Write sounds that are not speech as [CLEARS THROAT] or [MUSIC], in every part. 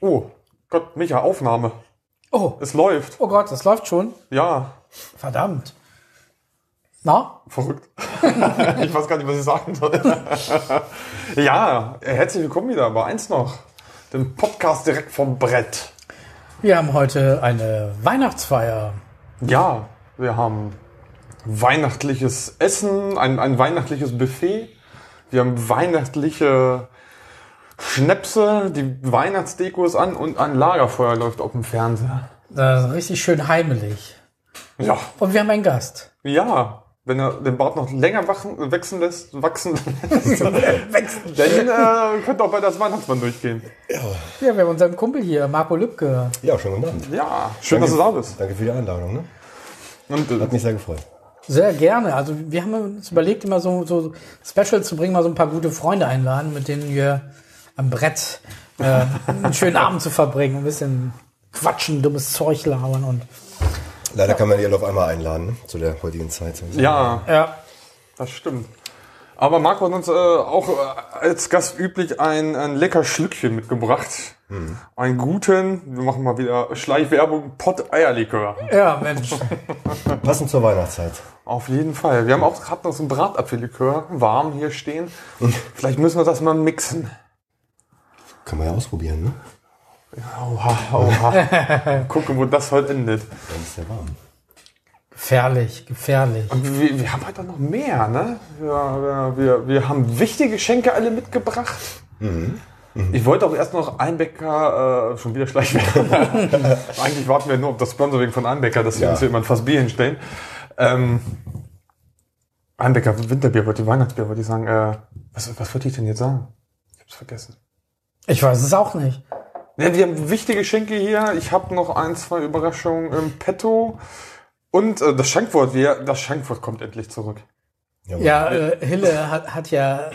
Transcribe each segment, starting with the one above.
Oh, Gott, Micha, Aufnahme. Oh, Es läuft. oh Gott, das läuft schon. Ja, Verdammt. Na? verrückt. [LAUGHS] ich weiß gar nicht, was ich sagen soll. [LAUGHS] ja, herzlich willkommen wieder bei eins noch. Dem Podcast direkt vom Brett. Wir haben heute eine Weihnachtsfeier. Ja, wir haben weihnachtliches Essen, ein, ein weihnachtliches Buffet. Wir haben weihnachtliche Schnäpse, die Weihnachtsdeko ist an und ein Lagerfeuer läuft auf dem Fernseher. Das ist richtig schön heimelig. Ja, Und wir haben einen Gast. ja. Wenn er den Bart noch länger wachen, wachsen lässt, wachsen lässt, [LAUGHS] [LAUGHS] dann äh, könnte auch bei das Weihnachtsmann durchgehen. Ja, wir haben unseren Kumpel hier, Marco Lübke. Ja, schönen guten Abend. Ja, schön, dass du da bist. Danke für die Einladung. Ne? Und, Hat mich sehr gefreut. Sehr gerne. Also wir haben uns überlegt, immer so, so Special zu bringen, mal so ein paar gute Freunde einladen, mit denen wir am Brett äh, [LAUGHS] einen schönen Abend zu verbringen, ein bisschen quatschen, dummes Zeug labern und Leider kann man die alle auf einmal einladen, ne? zu der heutigen Zeit. ja, ja. das stimmt. Aber Marco hat uns äh, auch äh, als Gast üblich ein, ein lecker Schlückchen mitgebracht. Einen guten, wir machen mal wieder Schleichwerbung, Pott-Eierlikör. Ja, Mensch. [LAUGHS] Passend zur Weihnachtszeit. Auf jeden Fall. Wir haben auch gerade noch so ein Bratapfellikör warm hier stehen. Vielleicht müssen wir das mal mixen. Kann man ja ausprobieren, ne? Oha, oha. [LAUGHS] Gucken, wo das heute endet. Dann ist der warm. Gefährlich, gefährlich. Und wir, wir haben heute noch mehr, ne? Wir, wir, wir haben wichtige Geschenke alle mitgebracht. Ich wollte auch erst noch Einbecker, äh, schon wieder Schleichwerbung. [LAUGHS] Eigentlich warten wir nur auf das Sponsoring von Einbecker, dass sie Ja. uns hier immer ein Fass Bier hinstellen. Ähm, Einbecker, Winterbier wollte ich, Weihnachtsbier wollte ich sagen. Äh, was, was wollte ich denn jetzt sagen? Ich hab's vergessen. Ich weiß es auch nicht. Ja, wir haben wichtige Geschenke hier. Ich habe noch ein, zwei Überraschungen im Petto. Und äh, das Schankwort, wir, das Schankwort kommt endlich zurück. Jawohl. Ja, äh, Hille hat, hat ja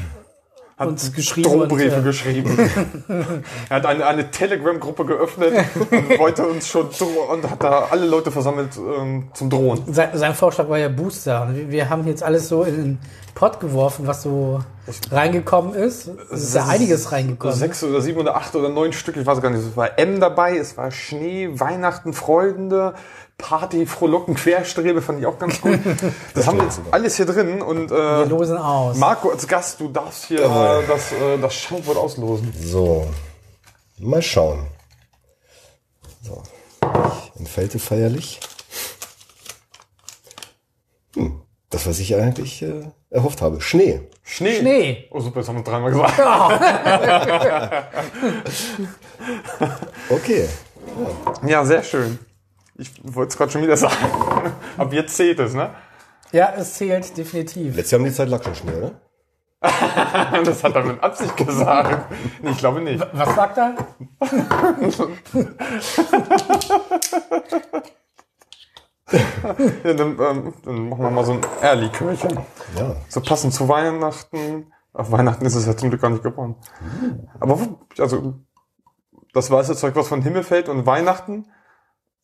Hat uns geschrieben. Drohbriefe und, äh, geschrieben. [LAUGHS] er hat eine, eine Telegram-Gruppe geöffnet und wollte uns schon und hat da alle Leute versammelt ähm, zum Drohen. sein, sein Vorschlag war ja Booster. Wir haben jetzt alles so in den Pott geworfen, was so reingekommen ist. Es ist ja einiges reingekommen. Sechs oder sieben oder acht oder neun Stück, ich weiß gar nicht. Es war M dabei, es war Schnee, Weihnachten, Freunde, Party, Frohlocken, Querstrebe, fand ich auch ganz gut. [LAUGHS] Das haben wir jetzt alles hier drin und Wir äh, losen aus. Marco als Gast, du darfst hier äh, das, äh, das Schankwort auslosen. So, mal schauen. So, ich entfälte feierlich. Hm, das, was ich eigentlich äh, erhofft habe. Schnee. Schnee. Schnee. Oh super, das haben wir dreimal gesagt. [LAUGHS] Okay. Ja, sehr schön. Ich wollte es gerade schon wieder sagen. [LAUGHS] Ab jetzt zählt es, ne? Ja, es zählt definitiv. Letztes Jahr um die Zeit lag schon Schnee, oder? [LAUGHS] Das hat er mit Absicht gesagt. Nee, ich glaube nicht. Was sagt er? [LAUGHS] Ja, dann, ähm, dann machen wir mal so ein Ehrlikörchen. Ja. So passend zu Weihnachten. Auf Weihnachten ist es ja zum Glück gar nicht geworden. Aber also das weiße Zeug, was von Himmel fällt und Weihnachten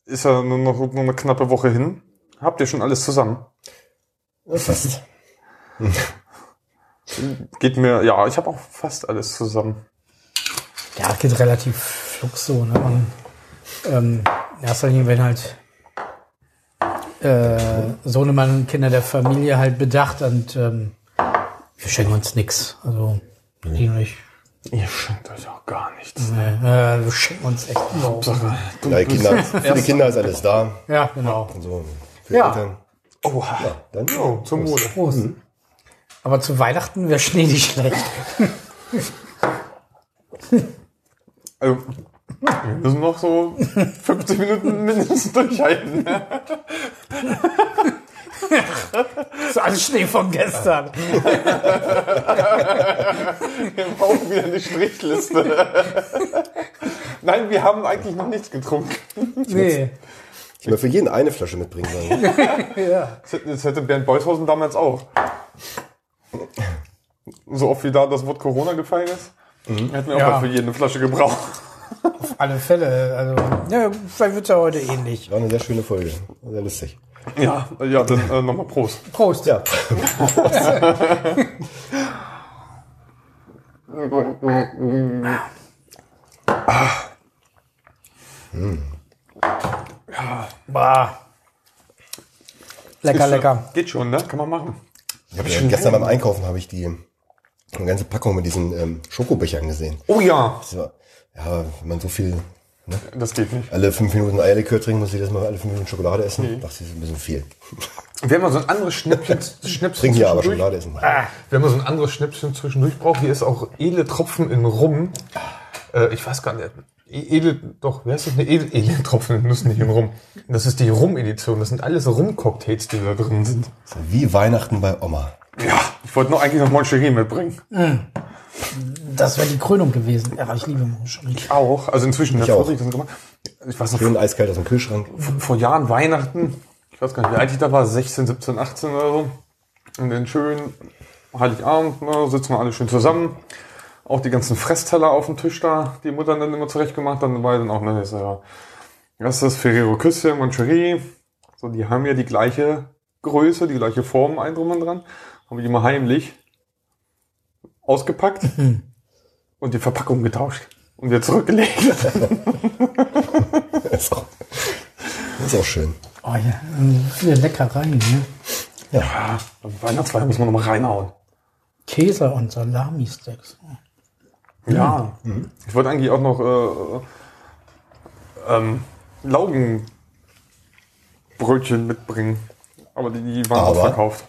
ist ja nur noch nur eine knappe Woche hin. Habt ihr schon alles zusammen? Fast. [LAUGHS] Geht mir, ja, ich habe auch fast alles zusammen. Ja, es geht relativ flugs so. Ne? Und, ähm, in erster Linie, wenn halt äh, Sohnemann und Kinder der Familie halt bedacht und ähm, wir schenken uns nix. Also, die nicht. Ihr schenkt euch auch gar nichts. Nee, äh, wir schenken uns echt überhaupt nicht. Ja, die Kinder, für die Kinder ist alles da. Ja, genau. Und so für Ja. Eltern. Oha. Dann Oh, zum Mode. Prost. Aber zu Weihnachten wäre Schnee nicht schlecht. Also, wir müssen noch so 50 Minuten mindestens durchhalten. [LAUGHS] Das ist alles Schnee von gestern. Wir brauchen wieder eine Strichliste. Nein, wir haben eigentlich noch nichts getrunken. Nee. Ich will für jeden eine Flasche mitbringen sollen. [LAUGHS] Ja. Das hätte- Das hätte Bernd Beushausen damals auch. So oft wie da das Wort Corona gefallen ist, hätten wir auch Ja. mal für jeden eine Flasche gebraucht. Auf alle Fälle. Also, ja, vielleicht wird es ja heute ähnlich. War eine sehr schöne Folge. Sehr lustig. Ja, ja, dann äh, nochmal Prost. Prost. Ja. Bah. Lecker, Ist, äh, lecker. Geht schon, ne? Kann man machen. Ich habe ja, gestern beim Einkaufen habe ich die eine ganze Packung mit diesen ähm, Schokobechern gesehen. Oh ja, war, ja, wenn man so viel das geht nicht. alle fünf Minuten Eierlikör trinken muss, ich das mal alle fünf Minuten Schokolade essen. Ich, das ist ein bisschen viel. Wir haben mal so ein anderes Schnäppchen, [LAUGHS] Schnäppchen Trinken ja aber. Schokolade essen. Wir haben mal so ein anderes Schnäppchen zwischendurch braucht. Hier ist auch edle Tropfen in Rum. Äh, ich weiß gar nicht. E- Edel, doch, wie heißt das? Ne, edel, edle Tropfen in Nüssen nicht in Rum. Das ist die Rum-Edition. Das sind alles Rum-Cocktails, die da drin sind. Wie Weihnachten bei Oma. Ja, ich wollte noch eigentlich noch Moncherie mitbringen. Das wäre die Krönung gewesen. Ja, ich liebe Moncherie. Auch. Also inzwischen, Ich das auch. ich das gemacht. Ich weiß noch, Schön eiskalt aus dem Kühlschrank. vor Jahren Weihnachten, ich weiß gar nicht, wie alt ich da war, 16, 17, 18 oder so. Und den schönen Heiligabend, ne, sitzen wir alle schön zusammen. Auch die ganzen Fressteller auf dem Tisch da, die Mutter dann immer zurecht gemacht, dann war dann auch, ne, ist ja, das ist das Ferrero Küsschen, Moncherie. So, die haben ja die gleiche Größe, die gleiche Form, ein drum und dran. Haben die immer heimlich ausgepackt und die Verpackung getauscht und wieder zurückgelegt. Das [LAUGHS] ist auch, das ist auch schön. Oh ja, viele Leckereien. Ne? Ja, Weihnachtsfeier muss man noch mal reinhauen. Käse und Salami-Sticks. Ja. Ich wollte eigentlich auch noch äh, ähm, Laugenbrötchen mitbringen. Aber die, die waren Aber? ausverkauft.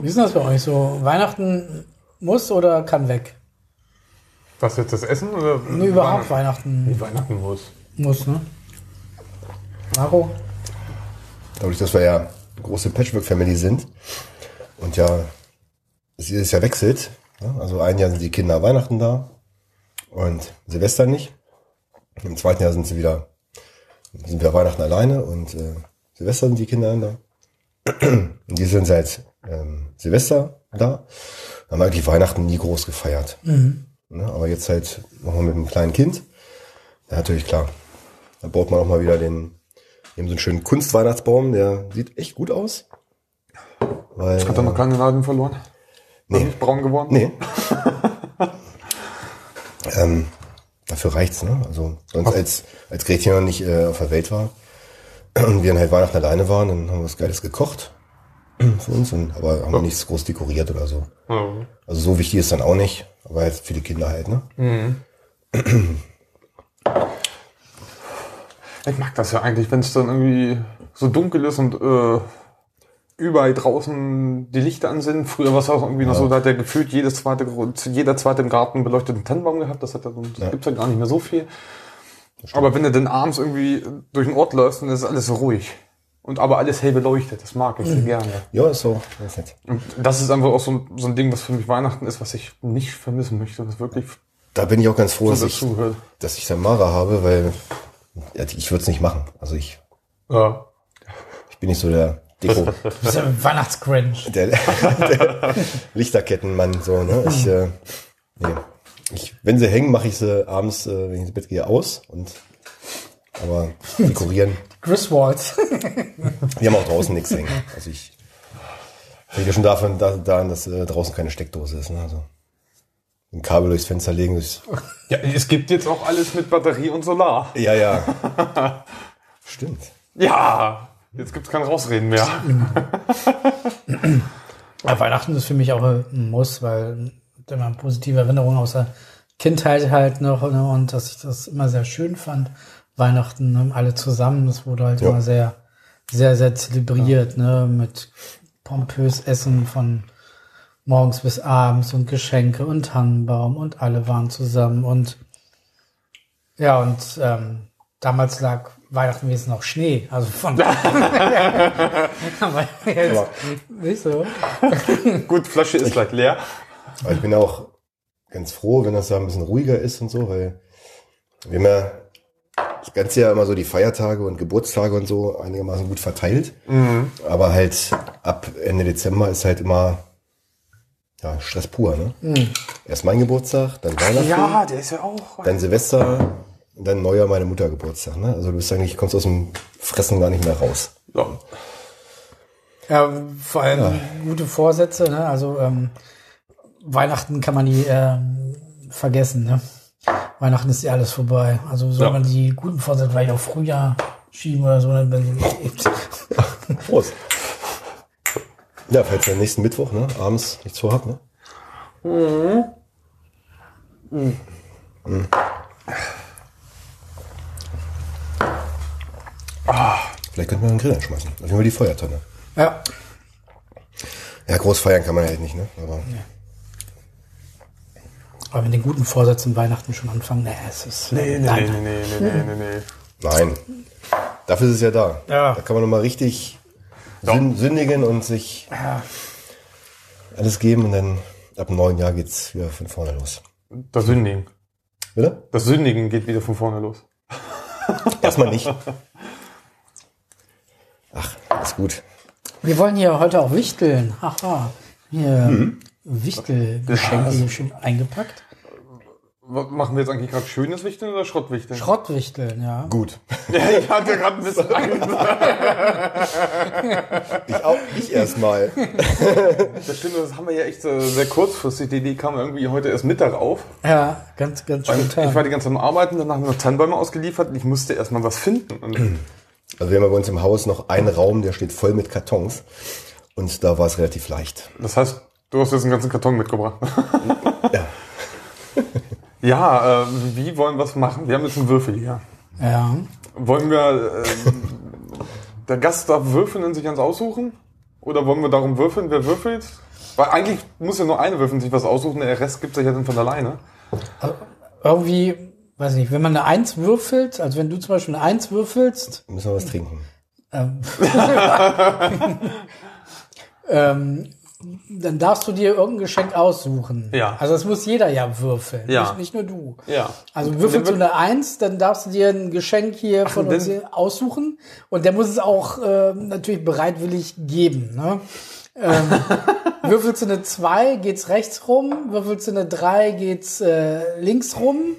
Wie ist das bei euch so? Weihnachten muss oder kann weg? Was jetzt das Essen? Oder Nee, überhaupt Weihnachten Wie Weihnachten muss. muss, ne? Maro? Dadurch, dass wir ja eine große Patchwork-Family sind und ja es jedes Jahr wechselt. Ja, also ein Jahr sind die Kinder Weihnachten da und Silvester nicht. Im zweiten Jahr sind sie wieder, sind wir Weihnachten alleine und äh, Silvester sind die Kinder da. [CLEARS THROAT] Und die sind seit ähm, Silvester da. Haben eigentlich Weihnachten nie groß gefeiert. Ne, aber jetzt halt nochmal mit einem kleinen Kind. Ja, natürlich klar. Da baut man auch mal wieder den, haben so einen schönen Kunstweihnachtsbaum, der sieht echt gut aus. Weil, Hat er noch keine Nadeln verloren? Nee. Nicht braun geworden? Nee. [LAUGHS] ähm, dafür reicht's, ne? Also sonst als, als Gretchen noch nicht äh, auf der Welt war [CLEARS THROAT] und wir dann halt Weihnachten alleine waren, dann haben wir was Geiles gekocht [CLEARS THROAT] für uns, und, aber haben wir nichts groß dekoriert oder so. Ja. Also so wichtig ist dann auch nicht, aber halt für die Kinder halt, ne? [CLEARS THROAT] Ich mag das ja eigentlich, wenn es dann irgendwie so dunkel ist und äh, überall draußen die Lichter an sind. Früher war es auch irgendwie noch so, da hat er gefühlt jedes zweite, jeder zweite im Garten beleuchteten Tannenbaum gehabt. Das, hat er, das Ja. gibt's ja gar nicht mehr so viel. Aber wenn du dann abends irgendwie durch den Ort läufst, dann ist alles so ruhig. Und aber alles hell beleuchtet. Das mag ich sehr gerne. Ja, so, das ist nett. Und das ist einfach auch so, ein- so ein Ding, was für mich Weihnachten ist, was ich nicht vermissen möchte, was wirklich Da bin ich auch ganz froh, dass ich, dazugehört. dass ich Samara habe, weil ja, ich würde es nicht machen. Also ich, Ja. ich bin nicht so der Deko, [LAUGHS] Das ist ja ein Weihnachtsgrinch. der, der Lichterkettenmann, so, ne? Ich, äh, nee. ich, wenn sie hängen, mache ich sie abends, äh, wenn ich ins Bett gehe, aus und aber dekorieren. Griswolds. [LAUGHS] Wir haben auch draußen nichts hängen. Also ich rede schon davon, da, daran, dass äh, draußen keine Steckdose ist. Ne? Also ein Kabel durchs Fenster legen. Durchs, ja, es gibt jetzt auch alles mit Batterie und Solar. ja, ja. [LAUGHS] Stimmt. Ja, jetzt gibt's kein Rausreden mehr. Ja, Weihnachten ist für mich auch ein Muss, weil immer positive Erinnerungen aus der Kindheit halt noch ne, und dass ich das immer sehr schön fand. Weihnachten ne, alle zusammen, das wurde halt Ja. immer sehr, sehr, sehr zelebriert, ne, mit pompös Essen von morgens bis abends und Geschenke und Tannenbaum und alle waren zusammen und ja, und ähm, damals lag Weihnachten wenigstens noch Schnee, also von [LAUGHS] jetzt Aber- nicht so. [LAUGHS] Gut, Flasche ist gleich leer. Aber ich bin auch ganz froh, wenn das da ein bisschen ruhiger ist und so, weil wir haben ja das ganze Jahr immer so die Feiertage und Geburtstage und so einigermaßen gut verteilt. Aber halt ab Ende Dezember ist halt immer ja, Stress pur. Ne? Erst mein Geburtstag, dann Weihnachten, Ja, der ist ja auch. dann Silvester dann Neujahr meine Mutter Geburtstag. Ne? Also du bist eigentlich, kommst aus dem Fressen gar nicht mehr raus. Ja. Ja, vor allem gute Vorsätze, ne? Also ähm, Weihnachten kann man nie ähm, vergessen, ne? Weihnachten ist ja alles vorbei. Also soll Ja. man die guten Vorsätze vielleicht auf Frühjahr schieben oder so, wenn Prost. Ja, falls ihr nächsten Mittwoch, ne, abends nichts vorhabt, ne? Mhm. Vielleicht könnte man einen Grill anschmeißen. Auf jeden Fall die Feuertonne. Ja. Ja, groß feiern kann man halt nicht, ne? Aber Aber mit den guten Vorsätzen Weihnachten schon anfangen, ne, es ist. Nee, nee, nein. nee, nee, nee, nee, nee, nee. nein. Dafür ist es ja da. Ja. Da kann man nochmal richtig sün sündigen und sich alles geben und dann ab dem neuen Jahr geht's wieder von vorne los. Das Sündigen. Bitte? Das Sündigen geht wieder von vorne los. [LAUGHS] Erstmal nicht. Ach, ist gut. Wir wollen hier heute auch wichteln. Haha. Hier Wichtelgeschenke hier schön eingepackt. Machen wir jetzt eigentlich gerade schönes Wichteln oder Schrottwichteln? Schrottwichteln, ja. Gut. [LAUGHS] ja, ich hatte gerade ein bisschen Angst. [LAUGHS] Ich auch, ich erstmal. [LAUGHS] Das stimmt, das haben wir ja echt äh, sehr kurzfristig. Die Idee kam irgendwie heute erst Mittag auf. Ja, ganz, ganz Und ich war die ganze Zeit am Arbeiten, danach haben wir noch Tannenbäume ausgeliefert und ich musste erstmal was finden. [CLEARS THROAT] Also wir haben bei uns im Haus noch einen Raum, der steht voll mit Kartons. Und da war es relativ leicht. das heißt, du hast jetzt einen ganzen Karton mitgebracht. Ja. Ja, äh, wie wollen wir es machen? Wir haben jetzt einen Würfel hier. Ja. Wollen wir, äh, der Gast darf würfeln und sich eins aussuchen? Oder wollen wir darum würfeln, wer würfelt? Weil eigentlich muss ja nur eine würfeln sich was aussuchen, der Rest gibt sich ja dann von alleine. Irgendwie, weiß nicht, wenn man eine Eins würfelt, also wenn du zum Beispiel eine Eins würfelst, Müssen wir was trinken. ähm, [LAUGHS] ähm, dann darfst du dir irgendein Geschenk aussuchen. Ja. Also das muss jeder ja würfeln, Ja. nicht, nicht nur du. Ja. Also würfelst du eine Eins, dann darfst du dir ein Geschenk hier von und uns aussuchen und der muss es auch ähm, natürlich bereitwillig geben. Ne? Ähm, [LAUGHS] würfelst du eine Zwei, geht's rechts rum. Würfelst du eine Drei, geht's äh, links rum.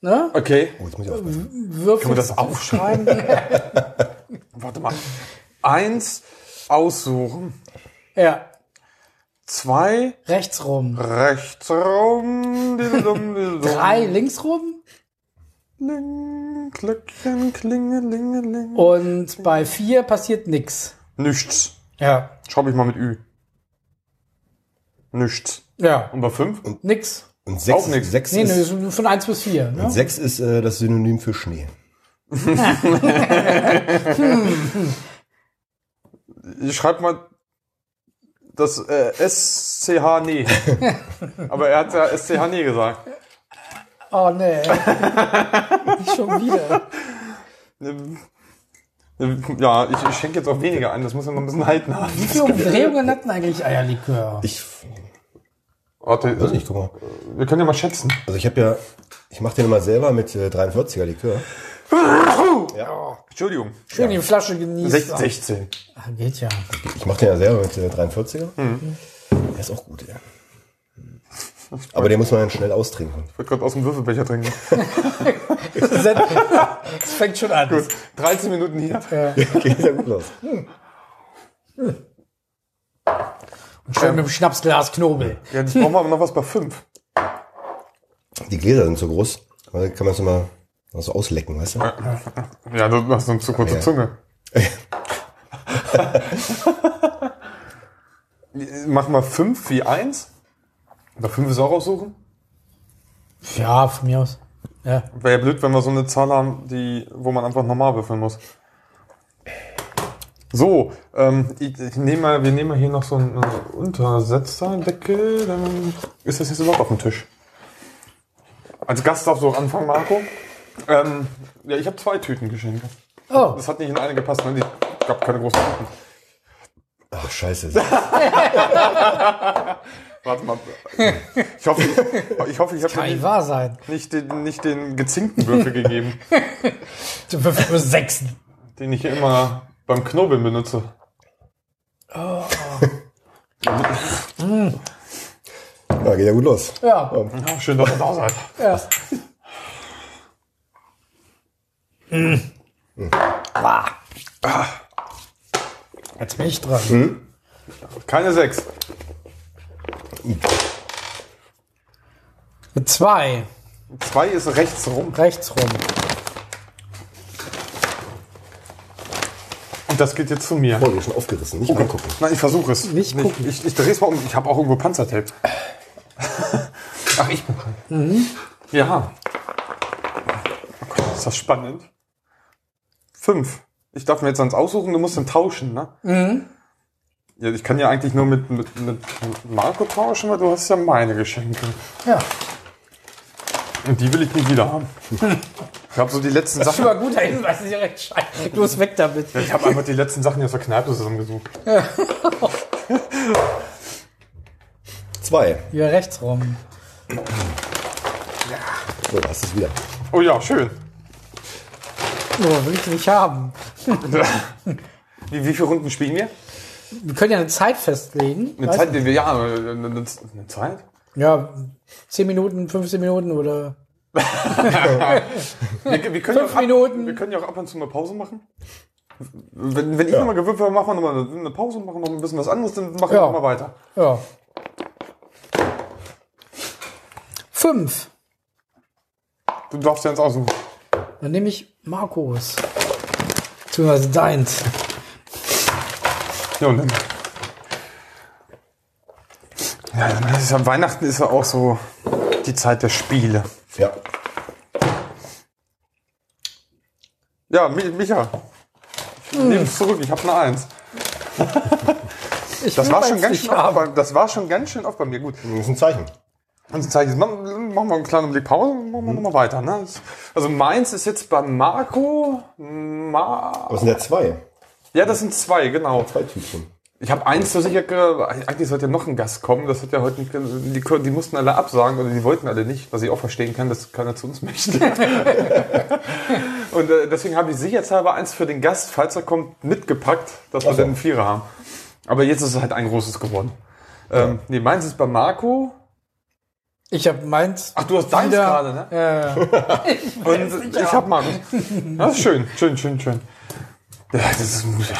Ne? Okay. Oh, jetzt muss ich aufpassen. Würfelst Können wir das aufschreiben? [LAUGHS] Warte mal. Eins aussuchen. Ja, Zwei rechts rum. rechts rum. Drei links rum. Kling, Glöckchen, klingelingeling. Und bei vier passiert nix. Nichts. Ja. Schreibe ich mal mit Ü. Nichts. Ja. Und bei fünf? Nix. Und sechs, Auch nix. sechs, Nee, nee, ist, so von eins bis vier. Ne? sechs ist äh, das Synonym für Schnee. [LAUGHS] Ich schreibe mal das äh, SCH nee. [LAUGHS] Aber er hat ja SCH nee gesagt. Oh nee. Nicht schon wieder. Ja, ich, ich schenke jetzt auch weniger ein. Das muss ja noch ein bisschen halten haben. Wie viele Umdrehungen hatten eigentlich Eierlikör? Ich Warte, weiß nicht, guck mal. wir können ja mal schätzen. Also ich habe ja, ich mache den immer selber mit äh, 43er Likör. Ja. Entschuldigung. Schön die Flasche genießen. 16. 16. Ah, geht ja. Ich mache den ja selber mit äh, 43er. Der ist auch gut, ja. Aber den muss man dann schnell austrinken. Ich wollte gerade aus dem Würfelbecher trinken. [LAUGHS] Es fängt schon an. Gut, 13 Minuten hier. Geht ja [LAUGHS] gut los. Und schön mit dem Schnapsglas Knobel. Ja, jetzt brauchen wir aber noch was bei 5. Die Gläser sind so groß. Kann man es immer noch so auslecken, weißt du? Ja, du hast so eine zu kurze Ja. Zunge. [LAUGHS] Mach mal 5 wie 1. Bei 5 ist auch aussuchen. Ja, von mir aus. Ja. Wäre ja blöd, wenn wir so eine Zahl haben, die, wo man einfach normal würfeln muss. So, ähm, ich, ich nehme mal, wir nehmen mal hier noch so einen äh, Untersetzerdeckel, dann ist das jetzt überhaupt auf dem Tisch. Als Gast darfst du auch anfangen, Marco. Ähm, ja, ich habe zwei Tüten geschenkt. Oh, Das hat nicht in eine gepasst, ne? Die gab keine großen Tüten. Ach, scheiße. [LAUGHS] Warte mal. Ich hoffe, ich, ich, hoffe, ich habe nicht wahr sein. nicht, den, nicht den gezinkten Würfel gegeben, Für, für sechs. den ich immer beim Knobeln benutze. Ja, geht ja gut los. Ja. Ja, schön, dass ihr da seid. ja. Jetzt bin ich dran. Keine sechs. Zwei. Zwei ist rechts rum. Rechts rum. Und das geht jetzt zu mir. Oh, die ist schon aufgerissen. Nicht angucken. Nein, ich versuche es. Nicht ich gucken. ich, ich drehe es mal um. Ich habe auch irgendwo Panzertape. Ach, ich bin dran. Ja. Oh Gott, ist das spannend. Fünf. Ich darf mir jetzt eins aussuchen, du musst dann tauschen, ne? Ja, ich kann ja eigentlich nur mit, mit, mit Marco tauschen, weil du hast ja meine Geschenke. Ja. Und die will ich nie wieder haben. Ich habe so die letzten Das ist Sachen. schon mal guter Hinweis, ist ja recht scheiße. Los weg damit. Ich habe einfach die letzten Sachen aus der Kneipe zusammengesucht. [LAUGHS] Zwei. Hier rechts rum. So, da hast du es wieder. Oh ja, schön. Oh, will ich nicht haben. [LAUGHS] Wie, wie viele Runden spielen wir? Wir können ja eine Zeit festlegen. Eine Zeit, die wir, ja, eine, eine, eine Zeit? Ja, 10 Minuten, 15 Minuten oder. [LAUGHS] Wir, wir, können Fünf ja auch Minuten. Ab, wir können ja auch ab und zu mal Pause machen. Wenn, wenn ich nochmal gewürfelt habe, machen wir nochmal eine, eine Pause, machen noch ein bisschen was anderes, dann machen wir Ja. nochmal weiter. Ja. Fünf. Du darfst dir eins aussuchen. Dann nehme ich Markus. Beziehungsweise deins. Ja, und dann. Ja, dann ist ja Weihnachten ist ja auch so die Zeit der Spiele. Ja. Ja, Mi- Micha. Ich nehme es zurück, ich habe eine Eins. Ich Das war, schon ganz schön oft bei, das war schon ganz schön oft bei mir. Gut, Das ist ein Zeichen. Und ein Zeichen. Machen machen wir einen kleinen Blick Pause und machen wir nochmal weiter. Ne? Also meins ist jetzt bei Marco. Ma Was sind da zwei? ja, das sind zwei, genau. Zwei Tütchen. Ich habe eins so sicher, ge- eigentlich sollte ja noch ein Gast kommen. Das hat ja heute nicht, die, die mussten alle absagen oder die wollten alle nicht, was ich auch verstehen kann, dass keiner zu uns [LAUGHS] möchte. und äh, deswegen habe ich sicherheitshalber eins für den Gast, falls er kommt, mitgepackt, dass wir dann einen Vierer haben. Aber jetzt ist es halt ein großes geworden. Ähm, nee, meins ist bei Marco. Ich habe meins. Ach, du hast deins gerade, ne? Ja. [LAUGHS] Und ich habe Markus. Das ist schön, schön, schön, schön. Ja, das ist ja,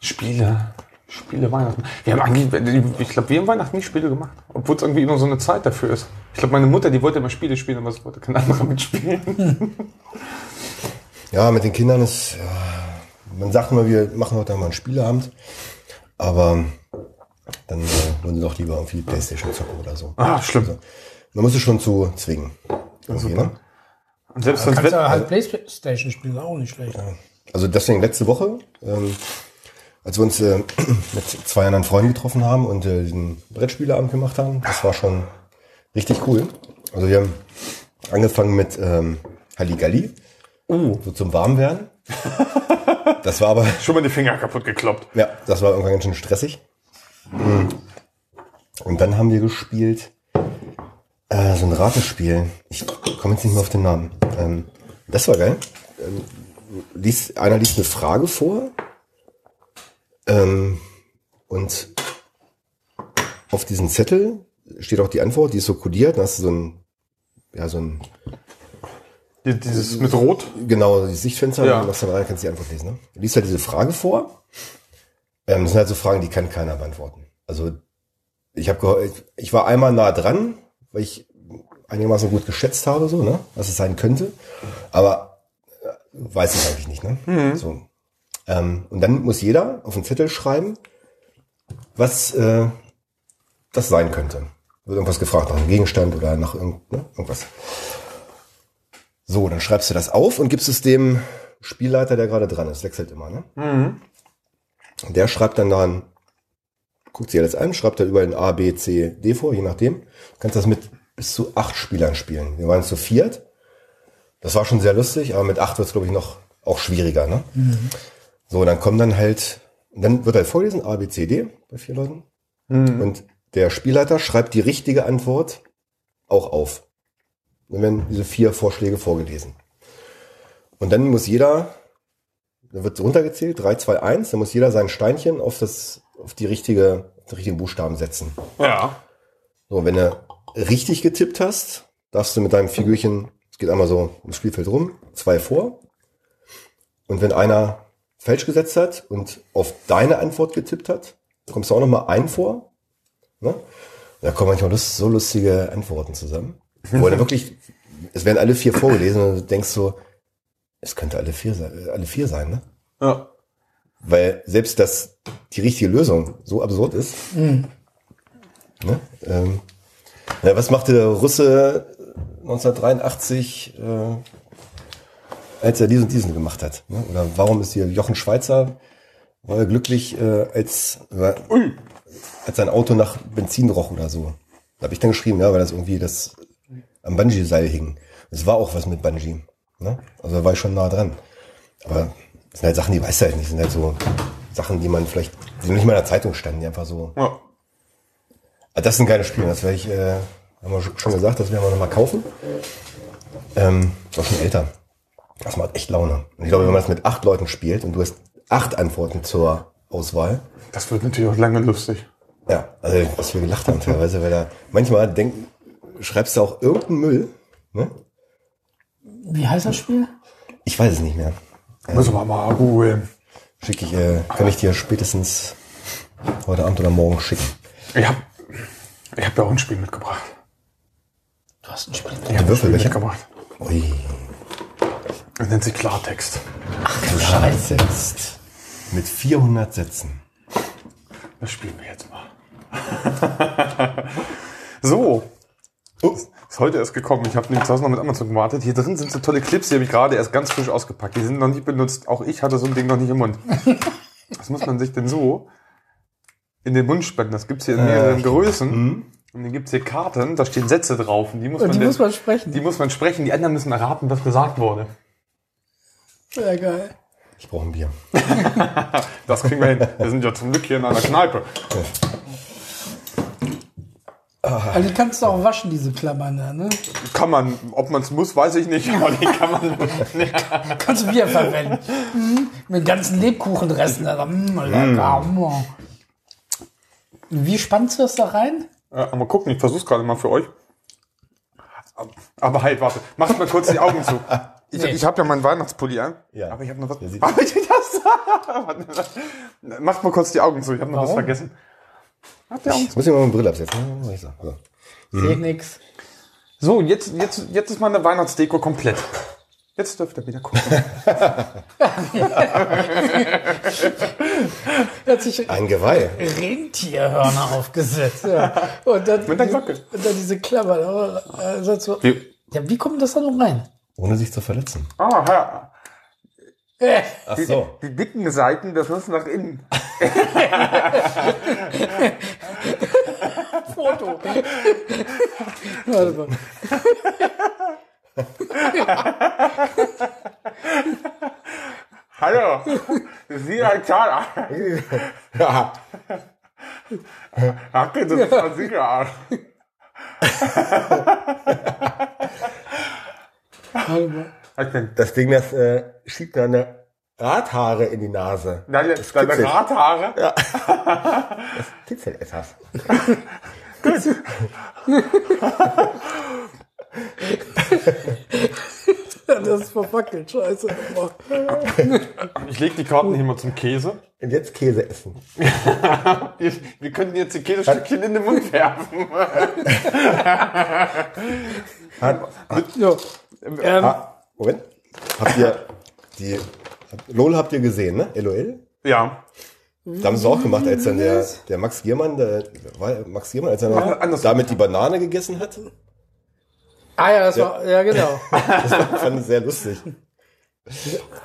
Spiele. Spiele Weihnachten. Wir haben eigentlich, ich glaube, wir haben Weihnachten nie Spiele gemacht. Obwohl es irgendwie immer so eine Zeit dafür ist. Ich glaube, meine Mutter, die wollte immer Spiele spielen, aber es wollte kein anderer mitspielen. Ja, mit den Kindern ist, ja, man sagt immer, wir machen heute mal einen Spieleabend, aber dann äh, wollen sie doch lieber irgendwie Playstation zocken oder so. Ah, schlimm. Man muss es schon zu zwingen. Irgendwie, ne? Und selbst wenn Kannst du halt Playstation spielen, auch nicht schlecht. Also deswegen letzte Woche, ähm, als wir uns äh, [CLEARS THROAT] mit zwei anderen Freunden getroffen haben und äh, diesen Brettspieleabend gemacht haben, das war schon richtig cool. Also wir haben angefangen mit ähm, Halligalli, so zum Warmwerden. [LAUGHS] Das war aber schon mal die Finger kaputt gekloppt. Ja, das war irgendwann ganz schön stressig. Mm. Und dann haben wir gespielt äh, so ein Ratespiel. Ich komme jetzt nicht mehr auf den Namen. Ähm, das war geil. Ähm, liest, einer liest eine Frage vor ähm, und auf diesem Zettel steht auch die Antwort, die ist so kodiert. Dann hast du so ein, ja, so ein, Die- Dieses mit Rot. genau, die Sichtfenster, Ja. ja. was dann rein, kannst du die Antwort lesen. Ne? Du liest halt diese Frage vor. Ähm, das sind halt so Fragen, die kann keiner beantworten. Also ich habe ich, ich war einmal nah dran, weil ich einigermaßen gut geschätzt habe, so, ne, was es sein könnte. Aber äh, weiß ich eigentlich nicht, ne? So. Ähm, und dann muss jeder auf den Zettel schreiben, was äh, das sein könnte. Wird irgendwas gefragt nach einem Gegenstand oder nach irgend, ne, irgendwas. So, dann schreibst du das auf und gibst es dem Spielleiter, der gerade dran ist. Wechselt immer, ne? Und der schreibt dann dann, guckt sich alles an, schreibt da überall ein A, B, C, D vor, je nachdem. Du kannst das mit bis zu acht Spielern spielen. Wir waren zu viert. Das war schon sehr lustig, aber mit acht wird es, glaube ich, noch auch schwieriger, ne? So, dann kommen dann halt, dann wird halt vorgelesen, A, B, C, D bei vier Leuten. Und der Spielleiter schreibt die richtige Antwort auch auf. Dann werden diese vier Vorschläge vorgelesen. Und dann muss jeder, dann wird runtergezählt, 3, 2, 1, dann muss jeder sein Steinchen auf das, auf die richtige, auf den richtigen Buchstaben setzen. Ja. So, wenn du richtig getippt hast, darfst du mit deinem Figürchen, es geht einmal so ums Spielfeld rum, zwei vor. Und wenn einer falsch gesetzt hat und auf deine Antwort getippt hat, kommst du auch noch mal ein vor. Ne? Da kommen manchmal lust, so lustige Antworten zusammen. Wo dann wirklich, [LAUGHS] es werden alle vier vorgelesen und du denkst so, es könnte alle vier sein, alle vier sein, ne? Ja. Weil selbst das, die richtige Lösung so absurd ist. Ne? Ähm, ja, was machte der Russe 1983, äh, als er diesen und diesen gemacht hat? Ne? Oder warum ist hier Jochen Schweizer war er glücklich, äh, als, äh, als sein Auto nach Benzin roch oder so? Da habe ich dann geschrieben, ja, weil das irgendwie das am Bungee-Seil hing. Es war auch was mit Bungee. Ne? Also da war ich schon nah dran. Aber das sind halt Sachen, die weißt du halt nicht. Das sind halt so Sachen, die man vielleicht, die noch nicht mal in der Zeitung standen, die einfach so. ja. Ah, Das ist ein geiles Spiel. Das werde ich, äh, haben wir schon gesagt, das werden wir nochmal kaufen. Ähm, ist auch schon älter. Das macht echt Laune. Und ich glaube, wenn man das mit acht Leuten spielt und du hast acht Antworten zur Auswahl, Das wird natürlich auch lange lustig. ja, also was wir gelacht haben teilweise, weil da manchmal denken, schreibst du auch irgendeinen Müll, ne? Wie heißt das Spiel? Ich weiß es nicht mehr. Müssen wir mal googeln. Schicke ich, äh, kann ich dir spätestens heute Abend oder morgen schicken. Ich hab, ich hab ja auch ein Spiel mitgebracht. Du hast ein Spiel. Ich hab ein Würfel, Spiel mitgebracht. Ui, Das nennt sich Klartext. Scheiße. Mit 400 Sätzen. Das spielen wir jetzt mal. [LAUGHS] so. Oh, Ist heute erst gekommen. Ich habe nämlich zu Hause noch mit Amazon gewartet. Hier drin sind so tolle Clips, die habe ich gerade erst ganz frisch ausgepackt. Die sind noch nicht benutzt. Auch ich hatte so ein Ding noch nicht im Mund. [LAUGHS] Was muss man sich denn so in den Mund spenden? Das gibt's hier in mehreren Äh, Größen. Und dann gibt's hier Karten, da stehen Sätze drauf. Und die muss, Und man, die denn- muss man sprechen. die muss man sprechen. Die anderen müssen erraten, was gesagt wurde. Ja, geil. ich brauche ein Bier. [LAUGHS] Das kriegen wir hin. Wir sind ja zum Glück hier in einer Kneipe. Also die kannst du auch waschen, diese Klammern da, ne? Kann man, ob man es muss, weiß ich nicht, aber die kann man. [LAUGHS] Kannst du wieder verwenden. Mhm. Mit ganzen Lebkuchenresten. da. Mm, lecker. Mm. Wie spannst du das da rein? Äh, mal gucken, ich versuch's gerade mal für euch. Aber halt, warte, macht mal kurz die Augen zu. Ich, Nee. ich habe ja meinen Weihnachtspulli an, Ja. aber ich habe noch was. [LAUGHS] Ich das, [LAUGHS] macht mal kurz die Augen zu, ich habe noch was Warum? vergessen. Habt ihr Augen Jetzt muss ich mal meine Brille absetzen. Ja, ich so. So. Sehe nix. So, jetzt, jetzt, jetzt ist meine Weihnachtsdeko komplett. Jetzt dürft ihr wieder gucken. Er [LAUGHS] hat sich Ein Geweih. Rentierhörner [LAUGHS] aufgesetzt. Ja. Und dann, Mit der Glocke. Und dann diese Klammern. Aber, äh, sonst so, Wie, ja, wie kommt das da noch rein? Ohne sich zu verletzen. ah, ja. Ach Die, so. die dicken Seiten, das muss nach innen. [LAUGHS] Foto. Warte mal. Hallo, Sie ein Zahler. Ja. Hacke, das ist mal. Was denn? Das Ding, das äh, schiebt deine Radhaare in die Nase. Deine, deine kitzelt. Radhaare? [LAUGHS] Kitzelt etwas. Das ist verwackelt. Scheiße. Ich leg die Karten hier mal zum Käse. Und jetzt Käse essen. Wir, wir könnten jetzt die Käsestückchen in den Mund werfen. Hat, So. Ähm, ah, Moment. Habt ihr die LOL habt ihr gesehen, ne? LOL? Ja. Da haben sie es auch gemacht, als dann der, der Max Giermann, der war Max Giermann, als er Ja, noch anders. damit die Banane gegessen hat. ah ja, das war, ja genau. [LAUGHS] Das fand ich sehr lustig.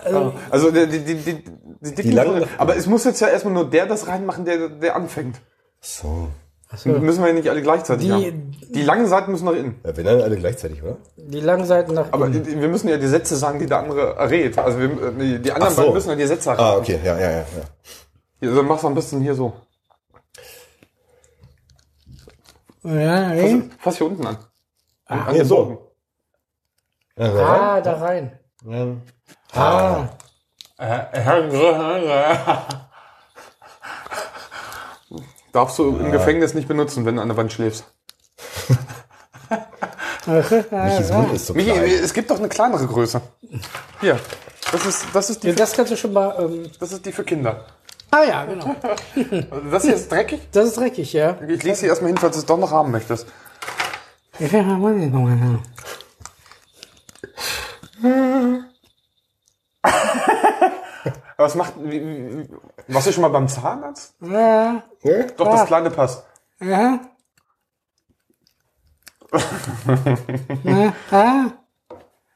Also die, die, die, die, die dicken langen- Aber es muss jetzt ja erstmal nur der das reinmachen, der, der anfängt. So. Müssen wir ja nicht alle gleichzeitig Die- haben. Die langen Seiten müssen nach innen. Ja, wir dann alle gleichzeitig, oder? Die langen Seiten nach Aber innen. die- wir müssen ja die Sätze sagen, die der andere errät. Also wir, äh, die, die anderen so. beiden müssen ja die Sätze erraten. Ah, okay, ja, ja, ja. ja. Ja, Dann machst du am besten hier so. Ja, Fass, nee. fass hier unten an. an nee, so. Boden. ja so Ah, da rein. rein. Ah. Darfst du im Gefängnis nicht benutzen, wenn du an der Wand schläfst. Michis Mund ist so Michi, klein. es gibt doch eine kleinere Größe. Hier. Das ist, das ist die, Das kannst du schon mal. Ähm, das ist die für Kinder. ah ja, genau. Also Das hier ist dreckig. Das ist dreckig, ja. Ich lese sie erstmal hin, falls du es doch noch haben möchtest. [LAUGHS] Aber was macht, wie, wie, warst du schon mal beim Zahnarzt? Ja. Ne? Doch, das kleine passt. Ja. Ah.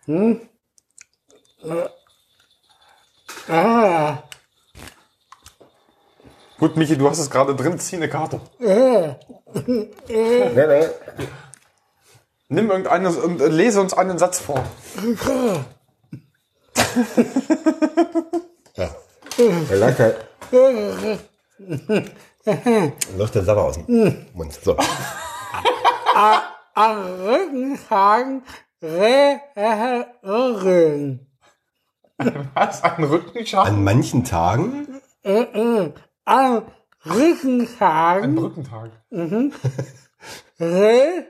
Hm. Ah. Gut, Michi, du hast es gerade drin, zieh eine Karte. Ne, ne. Nimm irgendeines und äh, lese uns einen Satz vor. Ja. Er lag halt. Läuft der Sabber aus dem Mund. So. Am Rückenhaken Röhren. Was? Ein Rückenschaden? An manchen Tagen Am Rückenhaken Ein Brückentag. Rö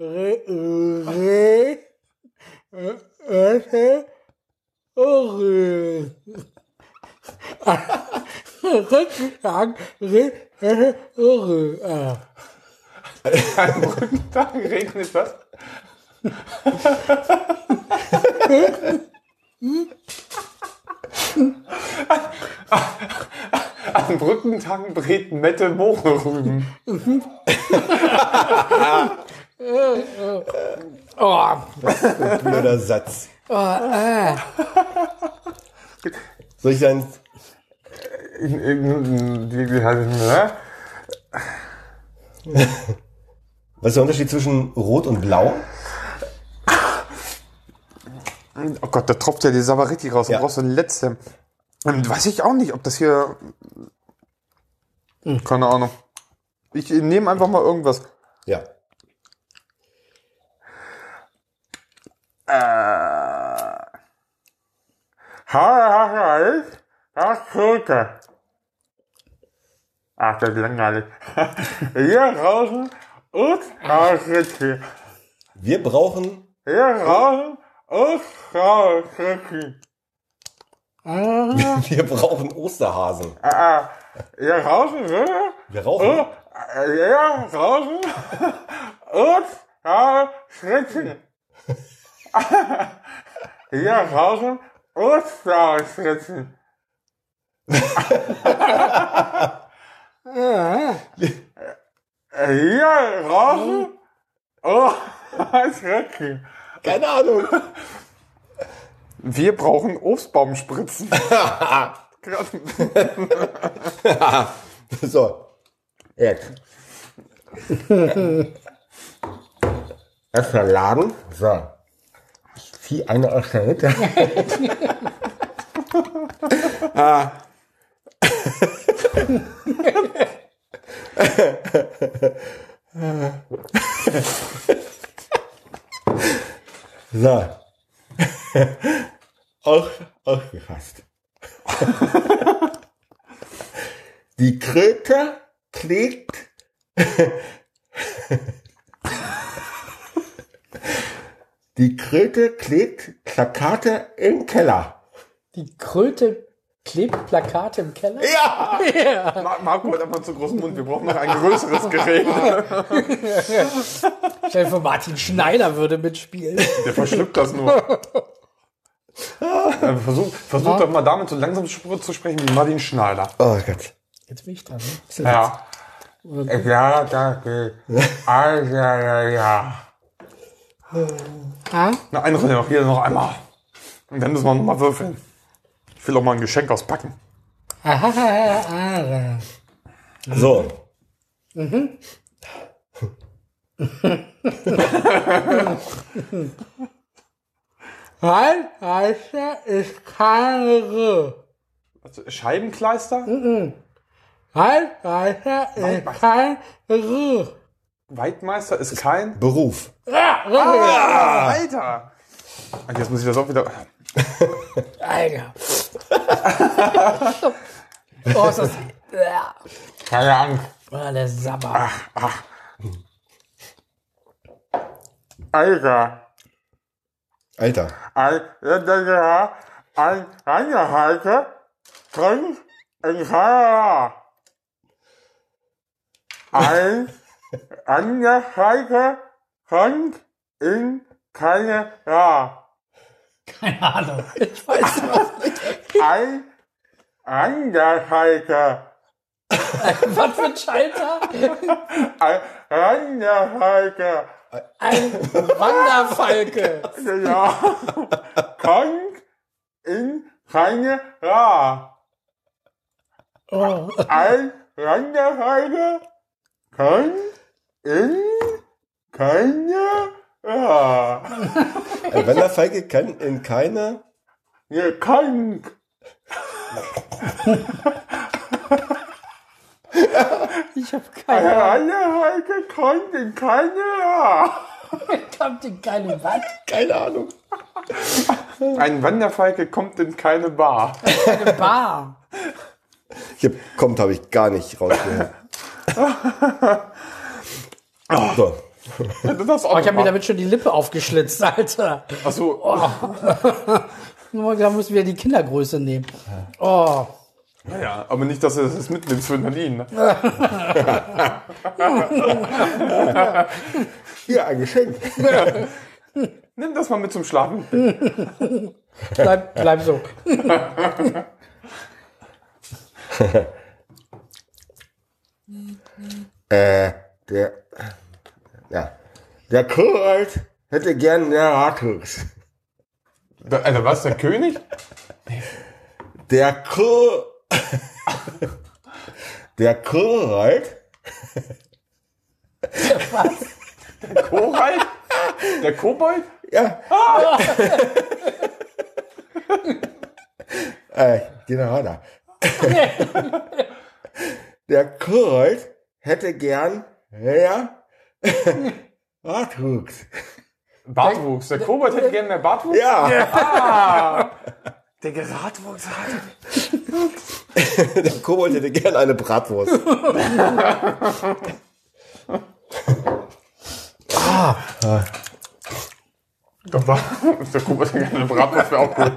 Rö Rö Rö Röhren. Rückenhaken Röhren. Ein Brückentag regnet was? An Brückentagen brät Mette Mohrrüben. Oh, blöder Satz. oh, äh. Soll ich dann. Wie, wie heißt es, ne? Was ist der Unterschied zwischen Rot und Blau? Oh Gott, da tropft ja die Sabber richtig raus. Ja. Du brauchst so eine letzte. Und weiß ich auch nicht, ob das hier. Keine Ahnung. Ich nehme einfach mal irgendwas. Ja. Harald, das Kröte. Ach, das ist langweilig. [LAUGHS] Hier draußen und Haarschritte. Wir brauchen. Hier draußen und Haarschritte. [LAUGHS] Wir brauchen Osterhasen. Ah, hier draußen, ne? Wir rauchen. Und, hier draußen und Haarschritte. [LAUGHS] Hier Haarschritte. Hier draußen und Haarschritte. Keine Ahnung. Wir brauchen Obstbaumspritzen. [LAUGHS] So. Jetzt. Erstmal laden. So. Ich ziehe eine aus der Mitte. So. [LAUGHS] Aus, ausgefasst. [LAUGHS] Die Kröte klebt. [LAUGHS] Die Kröte klebt Plakate im Keller. Die Kröte klebt Plakate im Keller? Ja! Ma- Marco hat einfach zu großen Mund. Wir brauchen noch ein größeres Gerät. [LAUGHS] Stell dir vor, Martin Schneider würde mitspielen. Der verschluckt das nur. Äh, Versuch, versuch doch mal damit so langsam zu sprechen wie Martin Schneider. Oh Gott. Jetzt bin ich dran. Ne? Ja. Ja, danke. Ah, ja, ja, ja. Ah? Na, eine Runde noch. Hier noch einmal. Und dann müssen wir noch mal würfeln. Ich will auch mal ein Geschenk auspacken. So. [LAUGHS] Halt, Alter, ist keine Rö. Also, Scheibenkleister? Halt, Alter, ist keine Rö. Weitmeister ist kein. Beruf. Ah, Alter! Jetzt muss ich das auch wieder. Alter. Oh, ist das... Ja. Keine Angst. Oh, der Sabber. Alter. Alter. Alter. ein Angehalter trinkt in keiner Ein Angehalter trinkt in keine Ja. Keine Ahnung. Ich weiß nicht. Ein Angehalter. [LAUGHS] Was für ein Schalter? Ein Angehalter. Ein Wanderfalke. Ja. Trinkt in keine Ja. Oh. Ein Wanderhalter trinkt in keine Ja. Ein Wanderfalke kann in keine. Ihr krank. [LAUGHS] Ich habe keine Ahnung. Alle heute in keine. [LAUGHS] Kommt in keine Wand. Keine Ahnung. Ein Wanderfalke kommt in keine Bar. Eine Bar. Hier kommt, habe ich gar nicht rausgehört. [LAUGHS] so. Das Oh, ich habe mir damit schon die Lippe aufgeschlitzt, Alter. Achso, Nur Da müssen wir die Kindergröße nehmen. Oh. naja, aber nicht, dass du das mitnimmst für Nadine. Ne? [LAUGHS] Hier, ein Geschenk. [LAUGHS] Nimm das mal mit zum Schlafen. Bleib, bleib so. [LAUGHS] Äh, der. Ja. Der Kobold hätte gern mehr Rathaus. Alter, was, der König? Der Ko. der Kobold. Der Korald? Der Kobold? Ja. äh, genau da. Der Kobold hätte gern mehr Rathaus. [LAUGHS] Bartwuchs. Der Kobold hätte gerne mehr Bartwuchs? Ja. Ah, [LAUGHS] der Geradwuchs hat. [LAUGHS] Der Kobold hätte gern eine Bratwurst. War- [LAUGHS] Der Kobold hätte gerne eine Bratwurst, wäre auch cool.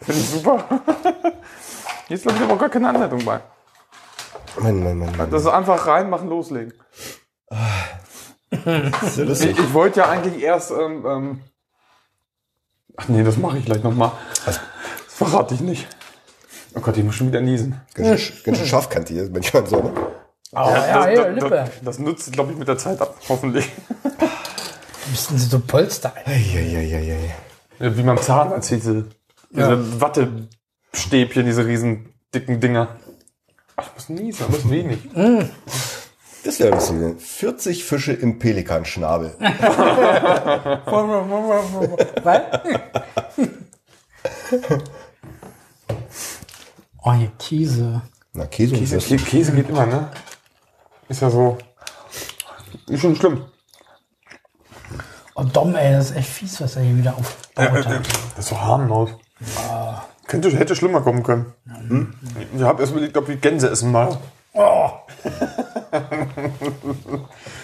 Finde ich super. Hier ist, glaube ich, aber gar keine Anleitung bei. Mann, Mann, Mann, Mann. Das ist einfach reinmachen, loslegen. Das so Ich, ich wollte ja eigentlich erst. Ähm, ähm, ach nee, das mache ich gleich nochmal. Das verrate ich nicht. Oh Gott, ich muss schon wieder niesen. Ganz schön, ganz schön scharfkantig ist manchmal so, ne? Oh, ja, das, hier, das, Lippe. das, das nutzt, glaube ich, mit der Zeit ab, hoffentlich. [LAUGHS] Müssen sie so Polster. Ja, Wie beim Zahnarzt, diese, diese Wattestäbchen, diese riesen dicken Dinger. Ach, ich muss niesen, aber ist wenig. Das wäre lustig. 40 Fische im Pelikanschnabel. [LAUGHS] Oh, hier Käse. Na, Käse Käse, Würstchen. Kä- Käse geht immer, ne? Ist ja so. Ist schon schlimm. Oh, Dom, ey, das ist echt fies, was er hier wieder aufgebaut hat. Das ist so harmlos. Könnte, hätte schlimmer kommen können. Hm? Ich habe erst überlegt, ob wir Gänse essen mal. Oh,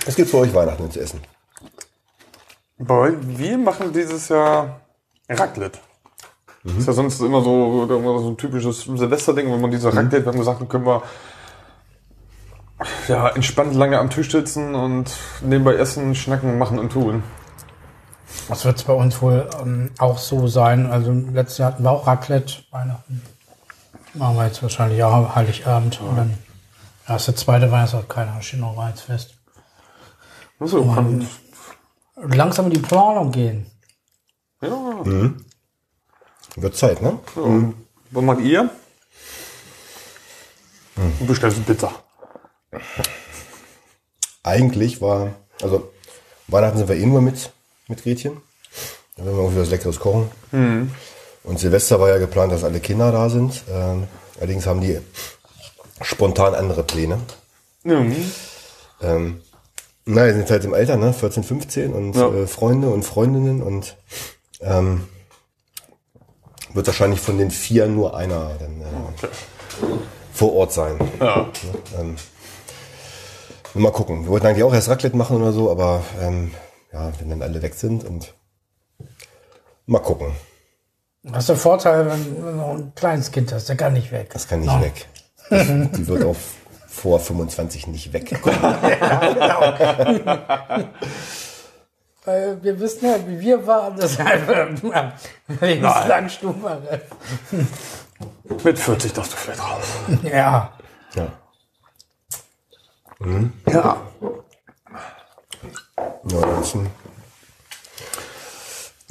Was gibt's für euch Weihnachten zu essen? Weil wir machen dieses Jahr Raclette. Ist ja sonst immer so, immer so ein typisches Silvesterding, wenn man diese Raclette, wir haben gesagt, dann können wir ja, entspannt lange am Tisch sitzen und nebenbei essen, schnacken, machen und tun. das wird bei uns wohl ähm, auch so sein. Also letztes Jahr hatten wir auch Raclette, Weihnachten. Machen wir jetzt wahrscheinlich auch Heiligabend. Und dann erste, zweite Weihnachtstag, keine Ahnung, steht noch Reizfest. So, kann, Langsam in die Planung gehen. ja, Wird Zeit, ne? so. Was macht ihr? Du bestellst eine Pizza. Eigentlich war, also Weihnachten sind wir eh nur mit, mit Gretchen. Da werden wir irgendwie was Leckeres kochen. Und Silvester war ja geplant, dass alle Kinder da sind. Ähm, allerdings haben die spontan andere Pläne. Mhm. Ähm, na, die sind halt im Alter, ne? 14, 15 und Ja. äh, Freunde und Freundinnen und ähm, wird wahrscheinlich von den vier nur einer dann äh, vor Ort sein. Ja. Ähm, mal gucken. Wir wollten eigentlich auch erst Raclette machen oder so, aber ähm, ja, wenn dann alle weg sind und mal gucken. Das ist der Vorteil, wenn wenn du ein kleines Kind hast, der kann nicht weg. Das kann nicht weg. Das, [LAUGHS] die wird auch vor 25 nicht weg. [LAUGHS] Weil wir wissen ja, wie wir waren, deshalb äh, [LAUGHS] lebenslang Stufe. Mit 40 darfst du vielleicht raus. Ja. Ja. Ja. Ja, ansonsten,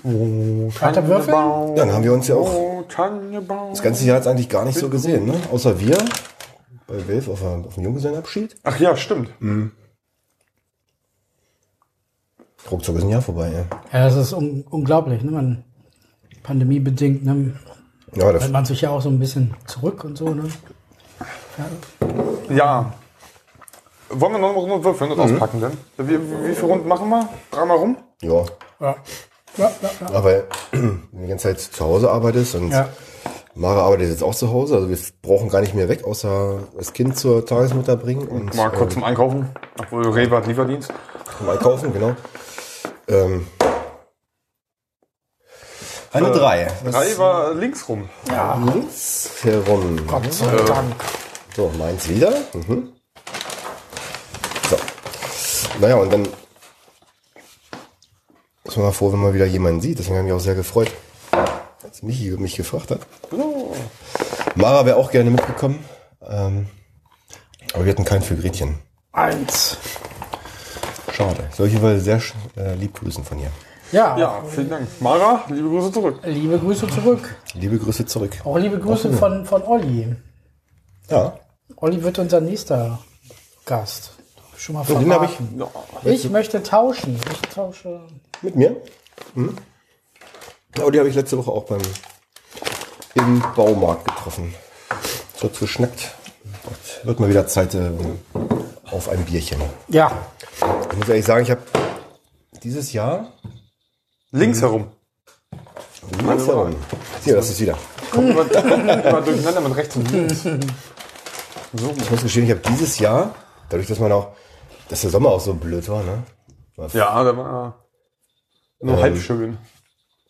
Weiter würfeln? dann haben wir uns ja auch Oh, das ganze Jahr jetzt eigentlich gar nicht so gesehen, ne? Außer wir bei Wilf auf, einem- auf dem Junggesellenabschied. Ach ja, stimmt. Ruckzuck ist ein Jahr vorbei, ja. Ja, das ist un unglaublich, ne? Man, pandemiebedingt, ne? Ja, das, man sich ja auch so ein bisschen zurück und so, ne? Ja. Wollen wir noch eine Runde würfeln und auspacken denn? Wie, wie viele Runden machen wir? Dreimal rum? ja. Ja. Ja, ja, ja. Aber wenn du die ganze Zeit zu Hause arbeitest und Ja. Mara arbeitet jetzt auch zu Hause, also wir brauchen gar nicht mehr weg, außer das Kind zur Tagesmutter bringen und Mal kurz zum Einkaufen. Obwohl Rewe hat Lieferdienst. zum Einkaufen, genau. Ähm, eine Äh, drei. War links rum. links herum. Gott sei Dank. So, meins wieder. Mhm. So. Naja, und dann ist man mal froh, wenn man wieder jemanden sieht. Deswegen habe ich mich auch sehr gefreut, als Michi mich gefragt hat. Oh. Mara wäre auch gerne mitgekommen. Ähm, aber wir hatten keinen für Gretchen. Eins. Schade. Soll ich jedenfalls sehr äh, lieb grüßen von ihr. Ja, Ja, vielen Dank. Mara, liebe Grüße zurück. liebe Grüße zurück. Liebe Grüße zurück. Auch liebe Grüße von, von Olli. Ja, Olli wird unser nächster Gast. Schon mal So, den ich- verraten. Ich möchte tauschen. Ich tausche. mit mir. Mhm. Aber die habe ich letzte Woche auch beim im Baumarkt getroffen. So geschnackt. Wird mal wieder Zeit äh, auf ein Bierchen. Ja, Ich muss ehrlich sagen, ich habe dieses Jahr Links herum. links herum. Hier, das ist wieder. Kommt immer, immer durcheinander mit rechts und links. Ich muss gestehen, ich habe dieses Jahr, dadurch, dass man auch, dass der Sommer auch so blöd war, ne? War Ja, da war nur halb schön.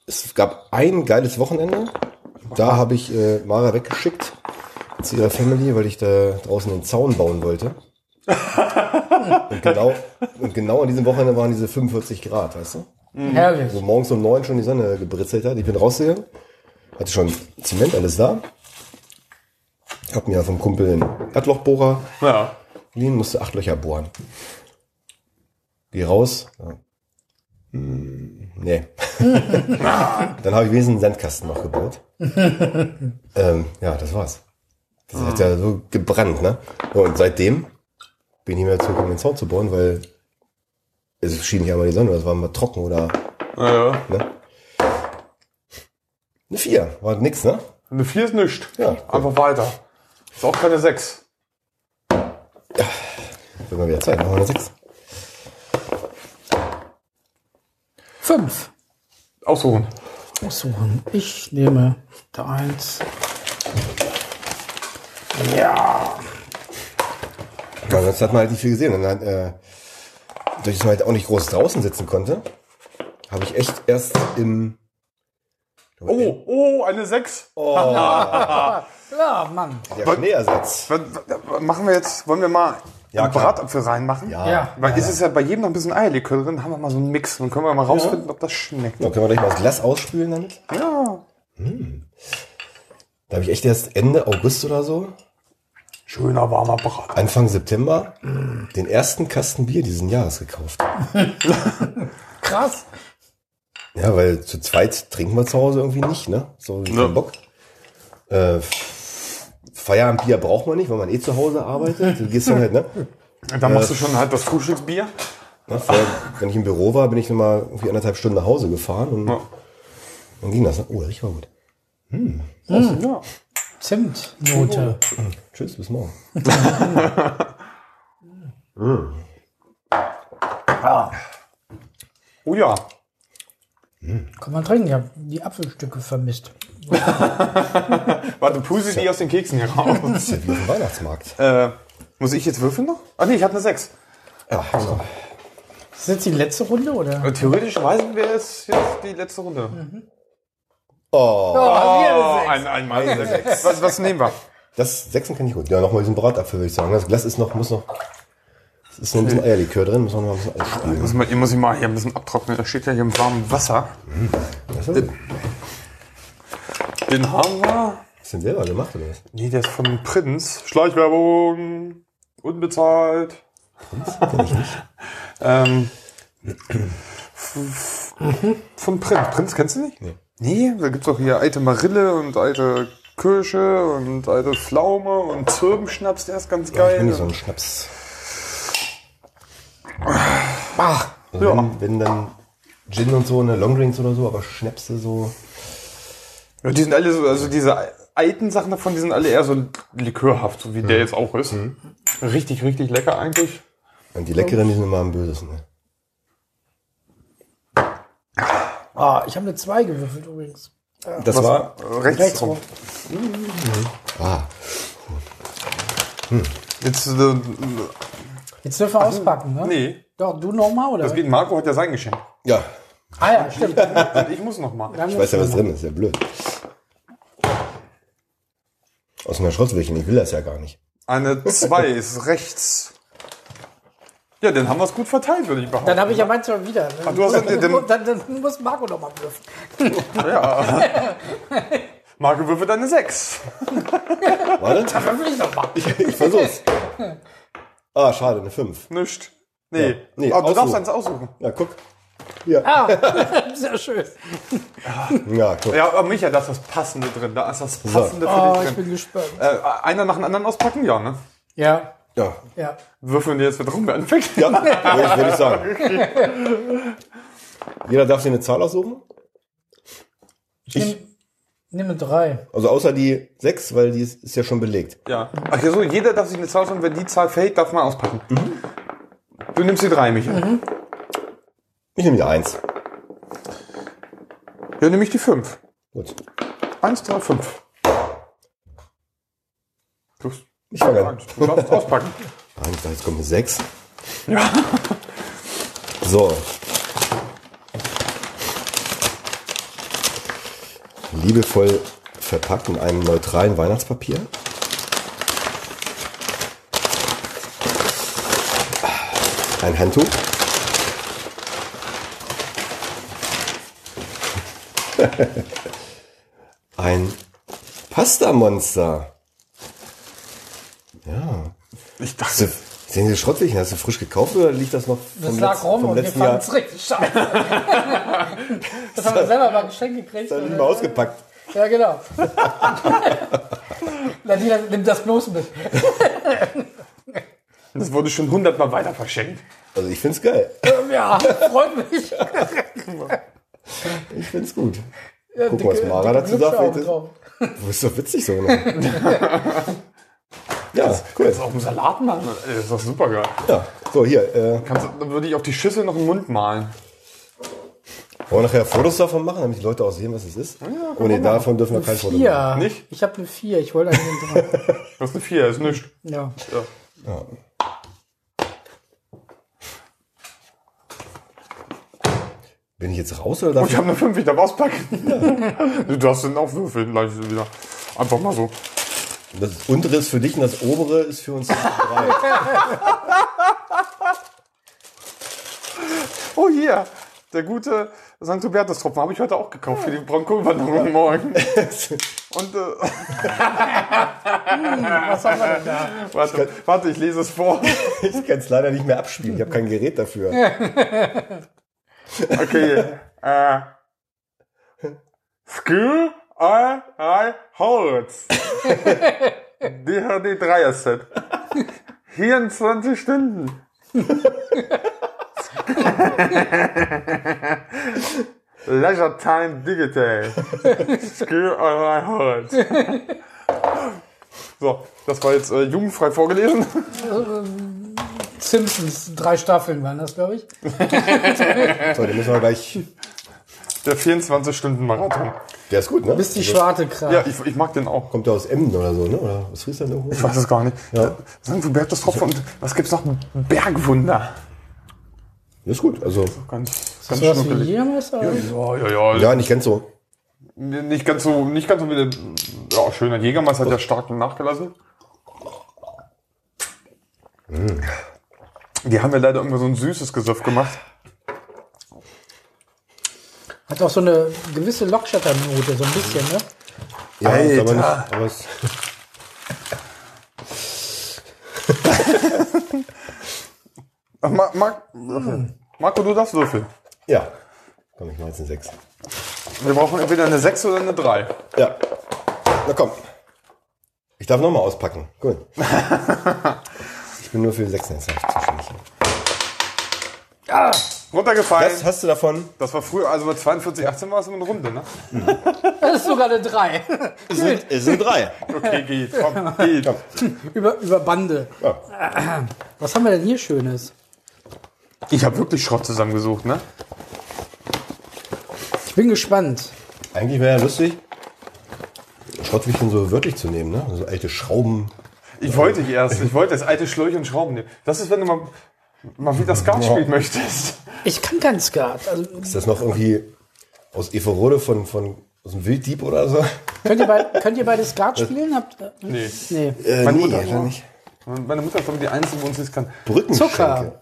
es gab ein geiles Wochenende. Da habe ich äh, Mara weggeschickt zu ihrer Family, weil ich da draußen den Zaun bauen wollte. und, genau, und genau an diesem Wochenende waren diese 45 Grad, weißt du? herrlich. Wo morgens um neun schon die Sonne gebritzelt hat. Ich bin rausgegangen, hatte schon Zement, alles da. Hab mir vom Kumpel einen Erdlochbohrer Ja. Geliehen, musste acht Löcher bohren. Geh raus. Ja. Hm, nee. [LAUGHS] Dann habe ich wenigstens einen Sandkasten noch gebaut. ähm, ja, das war's. Das hat ja so gebrannt, ne? Und seitdem bin ich nicht mehr dazu gekommen, den Zaun zu bauen, weil es schien nicht einmal die Sonne, es war mal trocken oder, ja. ne? Eine vier, war nix, ne? Eine 4 ist nichts. Ja. Einfach weiter. Ist auch keine 6. Wird mal wieder Zeit, machen wir eine sechs. Fünf. Aussuchen. Aussuchen. Ich nehme da eins. Ja. Ja, ansonsten hat man halt nicht viel gesehen. Und dann, äh, durch dass man halt auch nicht groß draußen sitzen konnte, habe ich echt erst im Oh, oh, eine 6. [LAUGHS] Ja, Mann. der was, machen wir jetzt, wollen wir mal Ja, einen klar. Bratapfel reinmachen? Ja. Weil ist es ja bei jedem noch ein bisschen Eierlikör drin, haben wir mal so einen Mix. Dann können wir mal rausfinden, ob das schmeckt. Da können wir gleich mal das Glas ausspülen damit. Ja. Da habe ich echt erst Ende August oder so, Schöner warmer Brat. Anfang September, den ersten Kasten Bier diesen Jahres gekauft. [LAUGHS] Krass. Ja, weil zu zweit trinken wir zu Hause irgendwie nicht, ne? So Ja. kein Bock. Äh, Feierabendbier braucht man nicht, weil man eh zu Hause arbeitet. Du gehst dann halt, ne? [LAUGHS] Da machst du schon halt das Frühstücksbier. ne vorher, wenn ich im Büro war, bin ich immer irgendwie anderthalb Stunden nach Hause gefahren und Ja. dann ging das. Ne? Oh, riecht mal gut. Ja. Zimtnote. Tschüss, bis morgen. [LAUGHS] [LAUGHS] Oh ja. Kann man trinken. Ich habe die Apfelstücke vermisst. [LAUGHS] Warte, puse die aus den Keksen hier raus. Das ist ja wie auf dem Weihnachtsmarkt. äh, muss ich jetzt würfeln noch? Ach nee, ich hatte eine 6. Ja, so. Ist das jetzt die letzte Runde oder? Theoretisch weisen wir es jetzt die letzte Runde. Oh, Oh, wieder eine Sechs. ein, einmal eine Sechs. Was, was nehmen wir? das Sechsen kann ich gut. Ja, nochmal diesen Bratapfel, würde ich sagen. Das Glas ist noch, muss noch, es ist noch ein bisschen Eierlikör drin, muss noch mal ein bisschen ausspülen. Muss man, muss ich mal hier ein bisschen abtrocknen. Das steht ja hier im warmen Wasser. Das ist Den haben wir. Du den selber gemacht, oder was? Nee, der ist von Prinz. Schleichwerbung. Unbezahlt. [LAUGHS] ähm, f- f- von Prinz. Prinz kennst du nicht? Nee. Nee, da gibt's auch hier alte Marille und alte Kirsche und alte Pflaume und Zirbenschnaps, der ist ganz Ich bin geil. nicht so ein Schnaps. Ach, Also ja. wenn, wenn dann Gin und so, ne, Longdrinks oder so, aber Schnäpse so. ja. Die sind alle so, also diese alten Sachen davon, die sind alle eher so likörhaft, so wie der jetzt auch ist. Richtig, richtig lecker eigentlich. Und die leckeren, die sind immer am bösesten. Ne? Ah, ich habe eine 2 gewürfelt übrigens. Das Was- war. Rechts, Rechts rum. rum. Ah, Jetzt, äh, Jetzt dürfen wir auspacken, ne? nee, Doch, du nochmal, oder? das geht. Marco hat ja sein Geschenk. ja. Ah ja, stimmt. Und ich muss noch mal. Ich weiß ja, was drin ist. Ja blöd. Aus einer Schrottwürchen, ich will das ja gar nicht. Eine 2 ist rechts. Ja, dann haben wir es gut verteilt, würde ich behaupten. Dann habe ich ja meins schon wieder. Ach, du hast den- dann, [LAUGHS] dann, dann muss Marco noch mal würfeln. [LAUGHS] Ja. Marco würfelt eine 6. Warte, [LAUGHS] Dann würfel ich noch mal. ich, ich versuch's. Ah, schade, eine 5. Nicht. Nee. Ja. Nee, Aber du darfst eins aussuchen. Ja, guck. Hier. Ah, [LAUGHS] sehr schön. Ja, guck. Ja, aber Micha, da ist das Passende drin. Da ist das Passende für Oh, dich ich drin. bin gespannt. Äh, einer nach dem anderen auspacken? Ja, ne? Ja, Ja, ja. Würfeln die jetzt wieder rum anfängt? ja würde ich, würd ich sagen. [LAUGHS] Jeder darf sich eine Zahl aussuchen. Ich nehme 3. Also außer die 6, weil die ist, ist ja schon belegt. Ja. Ach ja, so, jeder darf sich eine Zahl aussuchen. Wenn die Zahl fällt, darf man auspacken. Du nimmst die 3, Micha. Ich nehme die 1. Ja, nehme ich die 5. Gut. 1, 3, 5. Du, Ich fange an. du darfst auspacken. Ich dachte, jetzt eine 6. Ja. So. Liebevoll verpackt in einem neutralen Weihnachtspapier. Ein Handtuch. [LAUGHS] Ein Pasta-Monster. Ja. Ich dachte, sehen Sie Schrottwürchen? Hast du frisch gekauft oder liegt das noch Das vom, lag Letz- rum und wir letzten fanden Jahr? es richtig scheiße. [LAUGHS] das haben wir selber mal geschenkt gekriegt. Das hat nicht mal ausgepackt. Ja, genau. [LAUGHS] Nadina nimmt das bloß mit. [LAUGHS] das wurde schon hundertmal weiter verschenkt. Also ich find's geil. Ja, freut mich. Ich find's gut. Ja, Gucken, was dicke- Mara dicke dazu sagt. Ist- Du bist doch witzig so. Ja, cool. Das ist auch ein Salat machen. Ey, Das ist doch super geil. Ja, so hier. Äh, Kannst, du- dann würde ich auf die Schüssel noch einen Mund malen. wollen wir nachher Fotos davon machen, damit die Leute auch sehen, was es ist? oh nee, davon dürfen wir kein Foto machen. Vier. Nicht? Ich habe eine vier. Ich wollte eigentlich eine drei. [LAUGHS] Das ist eine 4, ist nichts. Ja. Ja. Bin ich jetzt raus oder darf Oh, ich habe eine 5, ich darf auspacken. [LAUGHS] du darfst den auch würfeln gleich wieder. Einfach mal so. Das untere ist für dich und das obere ist für uns drei. [LAUGHS] Oh, hier. Der gute St. Hubertus-Tropfen habe ich heute auch gekauft für die Braunkohlwanderung morgen. [LAUGHS] Und äh, [LAUGHS] Was haben wir denn da? warte, warte, ich lese es vor. ich kann es leider nicht mehr abspielen. Ich habe kein Gerät dafür. Okay. Äh, Skill I I Holz. DHD 3 Set. 24 Stunden. Leisure Time Digital. Skill I Holz. So, das war jetzt äh, jugendfrei vorgelesen. Simpsons, drei Staffeln waren das, glaube ich. So, den müssen wir gleich. Der 24-Stunden-Marathon. Der ist gut, ne? Bis die Schwarte kracht. Ja, ich, ich mag den auch. Kommt der aus Emden oder so, ne? Oder was Friesland irgendwo? Ich weiß es gar nicht. Ja. St. Hubertus Tropfen und was gibt's noch? Bergwunder. Das ist gut. Also, Ganz, Ist ganz wie schnuckelig. Jägermeister? oder? Ja, ja, ja. ja, nicht ganz so. Nicht ganz so, nicht ganz so wie der, ja, schöner Jägermeister hat ja stark nachgelassen. Die haben ja leider irgendwie so ein süßes Gesöff gemacht. Hat auch so eine gewisse Lockschatternote, so ein bisschen, ne? Ja, ist aber Alter. nicht, aber es, [LAUGHS] Mar Mar Marco, du darfst würfeln. ja. Komm, ich mach jetzt eine 6. Wir brauchen entweder eine 6 oder eine 3. Ja. Na komm. Ich darf nochmal auspacken. Gut. [LAUGHS] ich bin nur für die 6 jetzt zuständig. Runtergefallen. Was hast du davon? Das war früher, also bei 42, 18 war es immer eine Runde, ne? [LAUGHS] Das ist sogar eine 3. Es sind, es sind drei. Okay, geht, komm, geht. Über, über Bande. Ja. Was haben wir denn hier Schönes? Ich habe wirklich Schrott zusammengesucht, ne? Ich bin gespannt. Eigentlich wäre ja lustig, Schrottwichteln so wörtlich zu nehmen, ne? So alte Schrauben. Ich wollte ich erst, ich wollte das alte Schläuche und Schrauben nehmen. Das ist, wenn du mal, mal wieder Skat spielen möchtest. Ich kann kein Skat. Also, Ist das noch irgendwie aus Everode von, von aus dem Wilddieb oder so? könnt, ihr beide, könnt ihr beide Skat spielen? Habt, Nee. nee. Äh, Meine nee, Mutter nicht. Meine Mutter ist aber die Einzige, wo uns das kann. Brückenschenke. Zucker.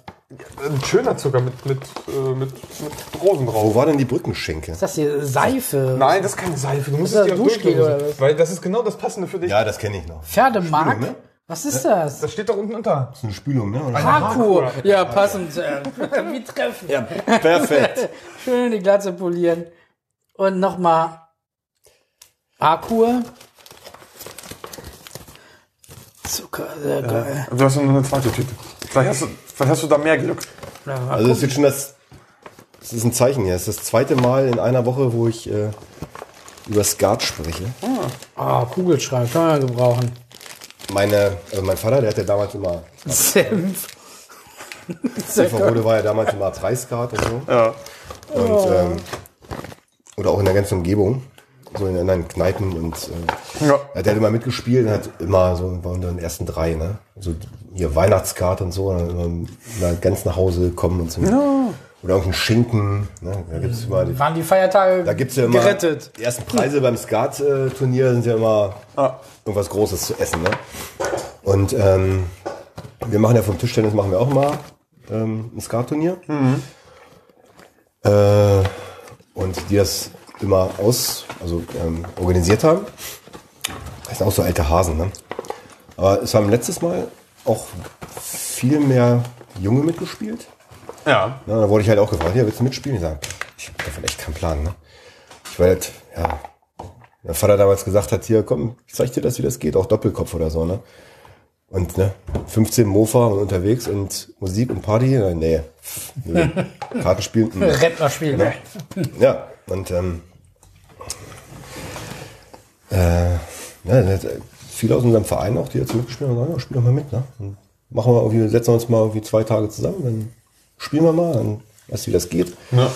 Ein schöner Zucker mit, mit, äh, mit, mit Rosen drauf. Wo war denn die Brückenschenke? Ist das hier Seife? Nein, das ist keine Seife. Du musst es das dir auch Duschgel oder was? Weil das ist genau das Passende für dich. Ja, das kenne ich noch. Pferdemark? Spülung, ne? Was ist das? Das steht doch unten unter. Das ist eine Spülung, ne? Oder? Parkour. Ja, passend. äh, Wie treffen. Ja, perfekt. [LAUGHS] Schön die Glatze polieren. Und nochmal Parkour. Zucker, sehr geil. Du hast noch eine zweite Tüte. Vielleicht hast du, vielleicht hast du da mehr Glück. Ja, Also das ist jetzt schon das. Das ist ein Zeichen hier. Das ist das zweite Mal in einer Woche, wo ich äh, über Skat spreche. Ah, Kugelschreiber kann man ja gebrauchen. Meine, also mein Vater, der hat ja damals immer. Senf. [LAUGHS] Silverrode war ja damals immer Preisskat und so. Ja. Und, ähm, oder auch in der ganzen Umgebung. So in anderen Kneipen und äh, Ja. er hat immer mitgespielt und hat immer so war unter den ersten drei, ne? So hier Weihnachtskarte und so, und dann immer, ganz nach Hause gekommen und so. Oder irgendein Schinken, ne? Da gibt's immer die, Waren die Feiertage Da gibt's ja immer gerettet. die ersten Preise beim Skat-Turnier sind ja immer Ah. irgendwas Großes zu essen. Ne? Und ähm, wir machen ja vom Tischtennis machen wir auch mal ähm, ein Skat-Turnier. Äh, und die das immer aus, also ähm, organisiert haben. Das sind auch so alte Hasen. Ne? Aber es haben letztes Mal auch viel mehr Junge mitgespielt. Ja. Ja, da wurde ich halt auch gefragt, ja, willst du mitspielen? Ich sage, ich habe davon echt keinen Plan. Ne? Ich war halt, ja, mein Vater damals gesagt hat, hier, komm, ich zeig dir das, wie das geht, auch Doppelkopf oder so, ne? Und ne, 15 Mofa und unterwegs und Musik und Party, äh, nee, nö. [LAUGHS] Kartenspielen. Rentnerspiel. Ne? [LAUGHS] ja, und ähm, äh, ja, hat viele aus unserem Verein auch, die jetzt mitgespielt haben, sagen, ja, spiel doch mal mit, ne? Dann machen wir irgendwie, setzen wir uns mal irgendwie zwei Tage zusammen, dann spielen wir mal, dann weißt du, wie das geht. Ja.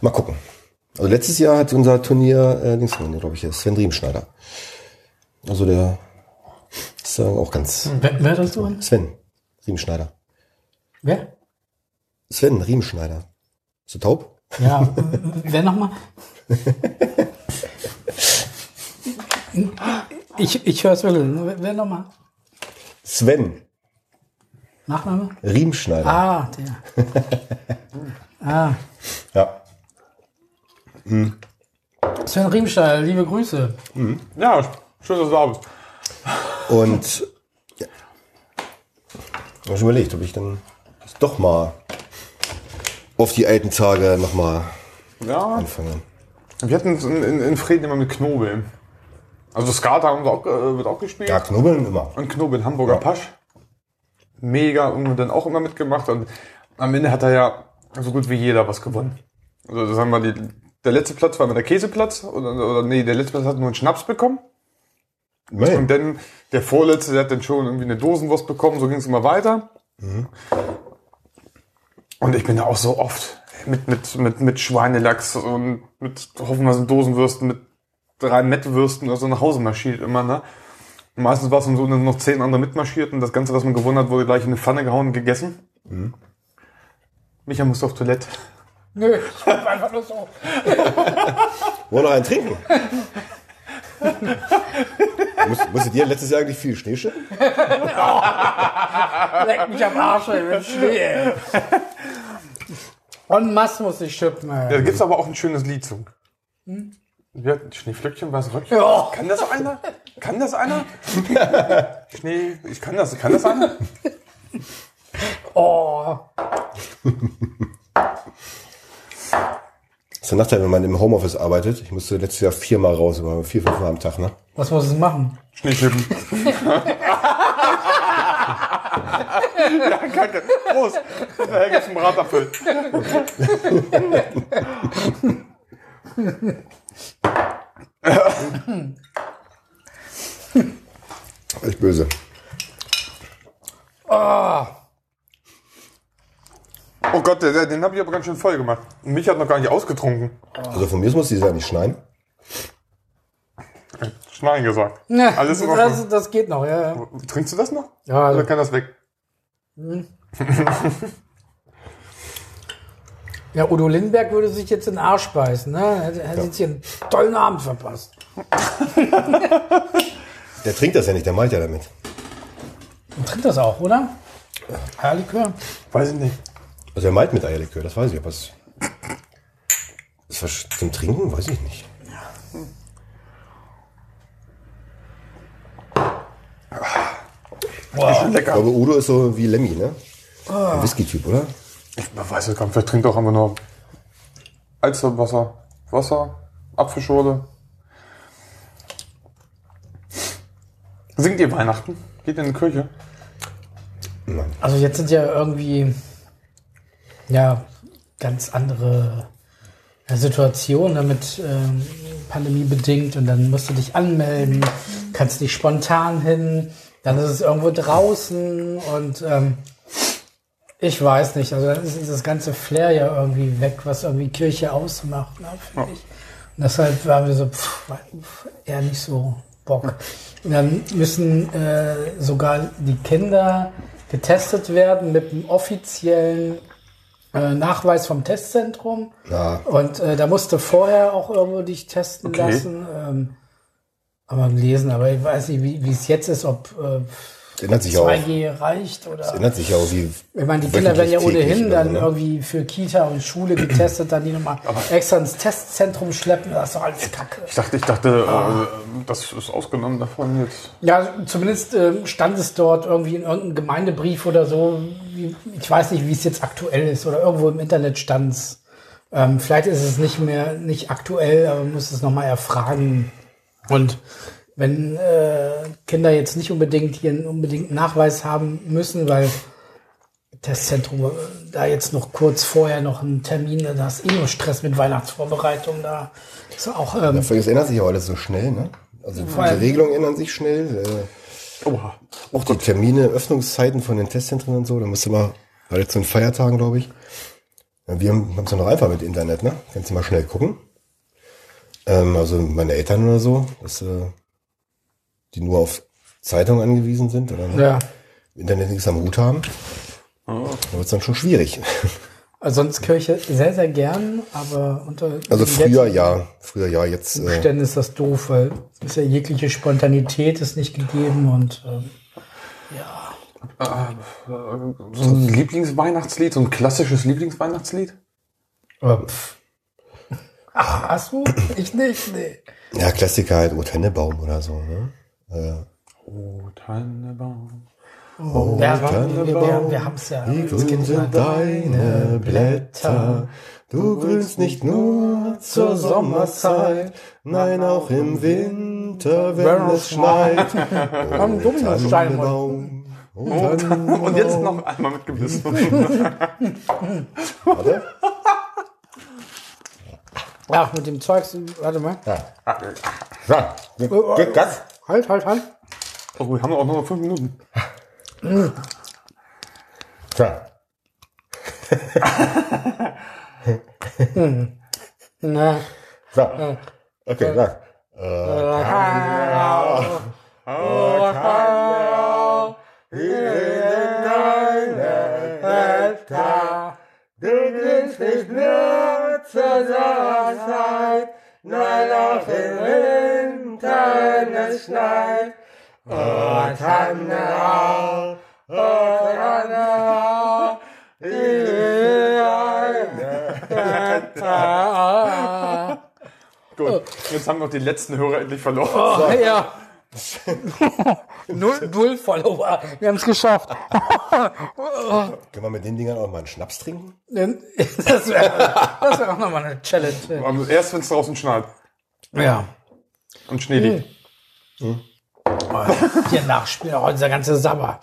Mal gucken. Also letztes Jahr hat unser Turnier, äh, links glaube ich, Sven Riemschneider. Also der ist äh, auch ganz Wer, wer das so? Sven Riemschneider. Wer? Sven Riemschneider. Bist du taub? Ja, [LAUGHS] wer nochmal? [LAUGHS] Ich, ich höre es wirklich. Wer nochmal? Sven Nachname? Riemschneider. Ah, der. [LAUGHS] ah, Ja. Sven Riemstein, liebe Grüße. Ja, schön, dass du da bist. Und ja. Ich habe schon überlegt, ob ich dann doch mal auf die alten Tage nochmal Ja. anfange. Wir hatten es in, in, in Frieden immer mit Knobel. Also Skat haben wir auch, äh, wird auch gespielt. Ja, knubbeln immer. Und Knobel, Hamburger Pasch. Mega, und dann auch immer mitgemacht. Und am Ende hat er ja so gut wie jeder was gewonnen. Also das haben wir die, der letzte Platz war immer der Käseplatz. Oder, oder nee, der letzte Platz hat nur einen Schnaps bekommen. Und Immerhin. dann der vorletzte, der hat dann schon irgendwie eine Dosenwurst bekommen. So ging es immer weiter. Und ich bin da auch so oft mit, mit, mit, mit Schweinelachs und mit hoffenweise Dosenwürsten, mit drei Mettwürsten oder so nach Hause marschiert immer, ne? Meistens war es so, dass noch zehn andere mitmarschiert und das Ganze, was man gewonnen hat, wurde gleich in eine Pfanne gehauen und gegessen. Micha musste auf Toilette. Nö, ich hab einfach nur so. [LAUGHS] Wollen wir noch einen trinken? Musst, musstet ihr letztes Jahr eigentlich viel Schnee schippen? [LAUGHS] Leck mich am Arsch, ey, mit Schnee, ey. Und Mass muss ich schippen, Da ey. gibt's aber auch ein schönes Lied zu. Ja, Schneeflöckchen, was Röckchen? Ja. Kann das einer? Kann das einer? [LAUGHS] Schnee, ich kann das, kann das einer? [LAUGHS] Oh. Das ist der Nachteil, wenn man im Homeoffice arbeitet. Ich musste letztes Jahr viermal raus, aber vier, fünf Mal am Tag, ne? Was muss ich machen? Schneeschippen. [LAUGHS] ja, kacke. Prost. Da gibt's einen Bratapfel. Echt böse. Oh Gott, der, den habe ich aber ganz schön voll gemacht. Mich hat noch gar nicht ausgetrunken. Also von mir muss die ja nicht schneiden. Schneien gesagt. Ja, Alles in das, Ordnung. das geht noch, ja. ja. Trinkst du das noch? Ja, also, Oder kann das weg? [LAUGHS] ja, Udo Lindenberg würde sich jetzt in den Arsch beißen, ne? Er hätte- hätte jetzt hier einen tollen Abend verpasst. [LAUGHS] Der trinkt das ja nicht, der malt ja damit. Und trinkt das auch, oder? Eierlikör? Weiß ich nicht. Also er malt mit Eierlikör, das weiß ich, aber es ist was zum Trinken, weiß ich nicht. Ist schon Ich lecker. glaube, Udo ist so wie Lemmy, ne? Ein Whisky-Typ, oder? Ich weiß es gar nicht. Vielleicht trinkt auch einfach nur Alsterwasser, Wasser, Apfelschorle. Singt ihr Weihnachten? Geht ihr in die Kirche? Nein. Also jetzt sind ja irgendwie ja ganz andere ja, Situationen damit ähm, Pandemie bedingt und dann musst du dich anmelden, kannst nicht spontan hin, dann ist es irgendwo draußen und ähm, ich weiß nicht, also dann ist dieses ganze Flair ja irgendwie weg, was irgendwie Kirche ausmacht, ne, finde ich. Und deshalb waren wir so, pff, eher nicht so Bock. Und dann müssen äh, sogar die Kinder getestet werden mit einem offiziellen äh, Nachweis vom Testzentrum. Ja, Und äh, da musste vorher auch irgendwo dich testen Okay. lassen. Ähm, aber lesen, aber ich weiß nicht, wie wie es jetzt ist, ob äh, das ändert sich auch. 2G reicht oder. Das ändert sich auch, wie. Ich meine, die Kinder werden ja ohnehin dann so, ne? irgendwie für Kita und Schule getestet, dann die nochmal extra ins Testzentrum schleppen. Das ist doch alles Kacke. Ich dachte, ich dachte, äh, das ist ausgenommen davon jetzt. Ja, zumindest ähm, stand es dort irgendwie in irgendeinem Gemeindebrief oder so. Ich weiß nicht, wie es jetzt aktuell ist oder irgendwo im Internet stand es. Ähm, vielleicht ist es nicht mehr nicht aktuell, aber man muss es nochmal erfragen. Und wenn äh, Kinder jetzt nicht unbedingt hier einen unbedingten Nachweis haben müssen, weil Testzentrum äh, da jetzt noch kurz vorher noch einen Termin, da hast eh nur Stress mit Weihnachtsvorbereitung, da ist auch ähm, Ja, es ändert sich auch alles so schnell, ne? Also die Regelungen ändern sich schnell. Äh, Oha. auch die Termine, Öffnungszeiten von den Testzentren und so, da musst du mal, war jetzt zu den Feiertagen, glaube ich. Ja, wir haben es ja noch einfach mit Internet, ne? Kannst du mal schnell gucken. Ähm, also meine Eltern oder so, dass, äh, die nur auf Zeitungen angewiesen sind oder ja. Internet nichts am Hut haben. Da wird es dann schon schwierig. [LAUGHS] Also sonst Kirche sehr, sehr gern, aber unter Also früher ja, früher ja, jetzt äh, Umständen ist das doof, weil es ist ja jegliche Spontanität ist nicht gegeben und ähm, So ein Lieblingsweihnachtslied, so ein klassisches Lieblingsweihnachtslied? äh, pff. Ach, hast du? Ich nicht, nee. ja Klassiker halt, O Tennebaum oder so, ne? Äh, Oh, Tannenbaum. Oh, Ja, wir, Tannenbaum, wir, wir haben es ja. Wie grün sind deine Blätter, du grünst nicht nur zur Sommerzeit, nein auch im Winter, wenn es schneit. Am Dominostein. Tannenbaum, oh, Und jetzt noch einmal mit Gebiss. [LAUGHS] Warte. Ach, mit dem Zeugs, warte mal. Ja, geht das? Halt, halt, halt. Oh, wir haben auch noch fünf Minuten. So. [LAUGHS] Na. So. Okay, sag. Äh, Orkanal, in deine Hälfte, du gibst nicht nur zur Zeit, nein, auch in [LAUGHS] Gut, jetzt haben wir noch die letzten Hörer endlich verloren. Oh, ja. null, null Follower. Wir haben es geschafft. [LAUGHS] Können wir mit den Dingern auch mal einen Schnaps trinken? [LAUGHS] Das wäre wär auch nochmal eine Challenge. Erst wenn es draußen schneit Ja. Und Schnee liegt. [LAUGHS] Hier nachspielen, oh, dieser ganze Sabber.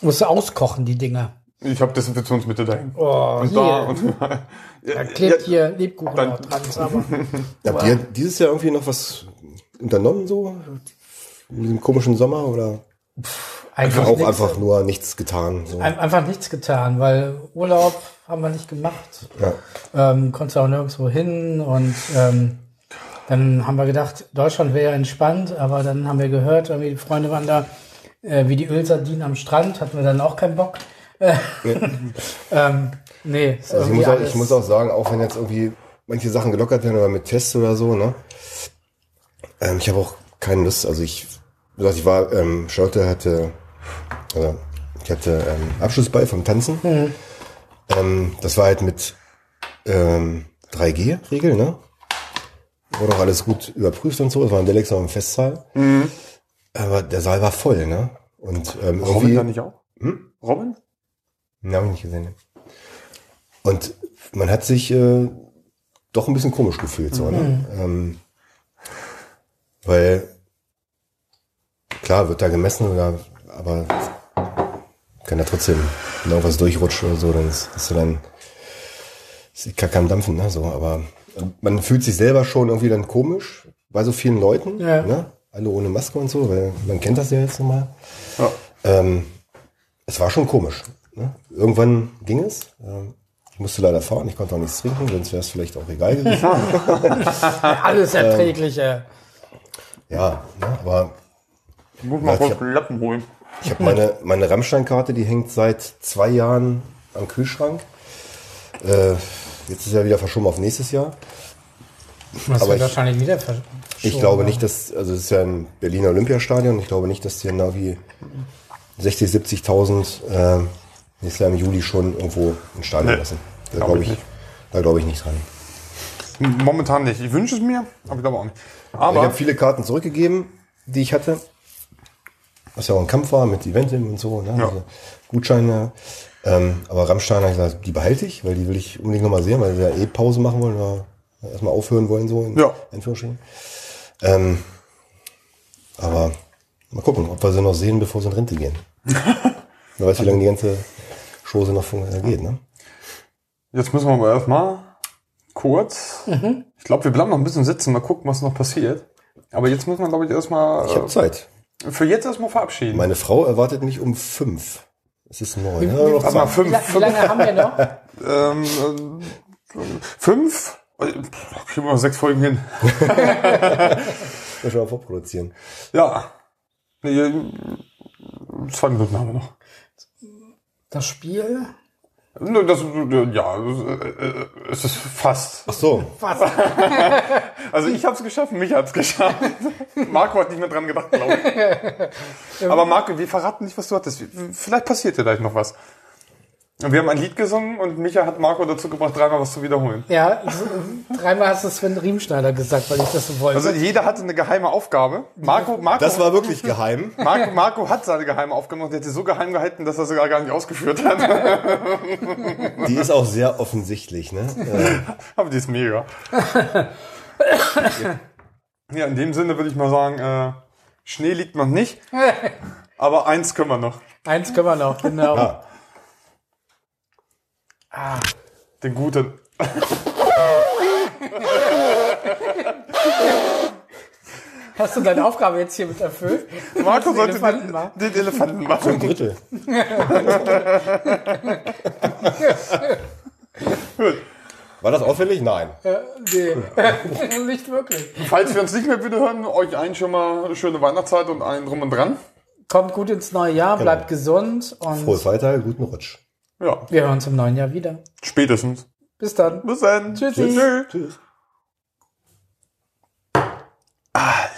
Musst du auskochen, die Dinger. Ich habe Desinfektionsmittel dahin. Oh, und da hier. und [LAUGHS] Da klebt hier Lebkuchen dann- noch dran, Sabber. [LAUGHS] Habt ihr dieses Jahr irgendwie noch was unternommen so? In diesem komischen Sommer oder Einfach, auch nichts, einfach nur nichts getan? So? ein- einfach nichts getan, weil Urlaub haben wir nicht gemacht. Ja. Ähm, konnte auch nirgendwo hin und ähm, dann haben wir gedacht, Deutschland wäre ja entspannt, aber dann haben wir gehört, irgendwie die Freunde waren da, äh, wie die Ölsardinen am Strand, hatten wir dann auch keinen Bock. Äh, [LAUGHS] ähm, nee, ist Also ich muss, auch, ich muss auch sagen, auch wenn jetzt irgendwie manche Sachen gelockert werden oder mit Tests oder so, ne? Ähm, ich habe auch keine Lust. Also ich, ich war, ähm, Charlotte hatte, also ich hatte ähm, Abschlussball vom Tanzen. Ähm, das war halt mit ähm, 3G-Regel, ne? Wurde auch alles gut überprüft und so. Es war ein Delex im Festsaal. Aber der Saal war voll, ne? Und ähm, Robin da nicht auch? Robin? Ne, habe ich nicht gesehen. ne. Und man hat sich äh, doch ein bisschen komisch gefühlt, so, ne? Ähm, weil klar wird da gemessen, oder, aber kann ja trotzdem wenn irgendwas durchrutschen oder so, dann ist, ist dann ist gar kein Dampfen, ne? So, aber man fühlt sich selber schon irgendwie dann komisch bei so vielen Leuten, Ja. ne? Alle ohne Maske und so, weil man kennt das ja jetzt nochmal. Ja. Ähm, es war schon komisch. Ne? Irgendwann ging es. Ähm, ich musste leider fahren, ich konnte auch nichts trinken, sonst wäre es vielleicht auch egal gewesen. [LAUGHS] alles erträgliche. ja, ne? aber Ich muss mal kurz Lappen holen. ich habe meine, meine Rammstein-Karte, die hängt seit zwei Jahren am Kühlschrank. Äh, jetzt ist er wieder verschoben auf nächstes Jahr. Das aber wird ich- wahrscheinlich wieder versch- Ich glaube nicht, dass, also es ist ja ein Berliner Olympiastadion, ich glaube nicht, dass die Navi 60, 70.000 äh, nächstes Jahr im Juli schon irgendwo ein Stadion Nee, lassen. Da glaub glaube ich ich, nicht. da glaube ich nicht dran. Momentan nicht. Ich wünsche es mir, aber ich glaube auch nicht. ich Aber habe viele Karten zurückgegeben, die ich hatte. Was ja auch ein Kampf war mit Eventim und so, ne? Ja. Also Gutscheine. Ähm, aber Rammstein habe ich gesagt, die behalte ich, weil die will ich unbedingt nochmal sehen, weil wir ja eh Pause machen wollen oder erstmal aufhören wollen, so in Ja. Anführungsstrichen. Ähm, aber mal gucken, ob wir sie noch sehen, bevor sie in Rente gehen. [LAUGHS] Wer weiß, wie lange die ganze Chose noch äh, geht, ne? jetzt müssen wir aber erstmal kurz. Ich glaube, wir bleiben noch ein bisschen sitzen, mal gucken, was noch passiert. Aber jetzt muss man, glaube ich, erstmal Ich habe Zeit. äh, für jetzt erstmal verabschieden. Meine Frau erwartet mich um fünf. Es ist neun. Ja, noch Warte mal, zwei. Wie, fünf, wie fünf, lange haben wir noch? [LAUGHS] ähm, fünf? Äh, pff, Kriegen wir noch sechs Folgen hin. [LAUGHS] Schon mal vorproduzieren. Ja. Nee, äh, zwei Minuten haben wir noch. Das Spiel? Nö, Das, äh, ja, das, äh, äh, es ist fast. Ach so. Was? [LAUGHS] Also ich habe es geschafft, mich hat's geschafft. Marco hat nicht mehr dran gedacht, glaube ich. [LAUGHS] Aber Marco, wir verraten nicht, was du hattest. Vielleicht passiert dir gleich noch was. Wir haben ein Lied gesungen und Micha hat Marco dazu gebracht, dreimal was zu wiederholen. Ja, dreimal hast du Sven Riemschneider gesagt, weil ich das so wollte. Also jeder hatte eine geheime Aufgabe. Marco, Marco, Das war wirklich geheim. [LAUGHS] Marco, Marco hat seine geheime Aufgabe gemacht. Der hat sie so geheim gehalten, dass er sie gar nicht ausgeführt hat. [LAUGHS] Die ist auch sehr offensichtlich, ne? [LAUGHS] Aber die ist mega. ja, in dem Sinne würde ich mal sagen, äh, Schnee liegt noch nicht. Aber eins können wir noch. Eins können wir noch, genau. ja. Den guten. Hast du deine Aufgabe jetzt hiermit erfüllt? Marco Den sollte Elefanten den, machen. den Elefanten machen. Drittel. Gut. War das auffällig? Nein. Nee, [LAUGHS] nicht wirklich. Falls wir uns nicht mehr wieder hören, euch allen schon mal eine schöne Weihnachtszeit und allen drum und dran. Kommt gut ins neue Jahr, bleibt gesund und Frohes Weiter, guten Rutsch. Ja. Wir hören uns im neuen Jahr wieder. Spätestens. Bis dann. Bis dann. Tschüssi. Tschüss. Tschüss. Ah.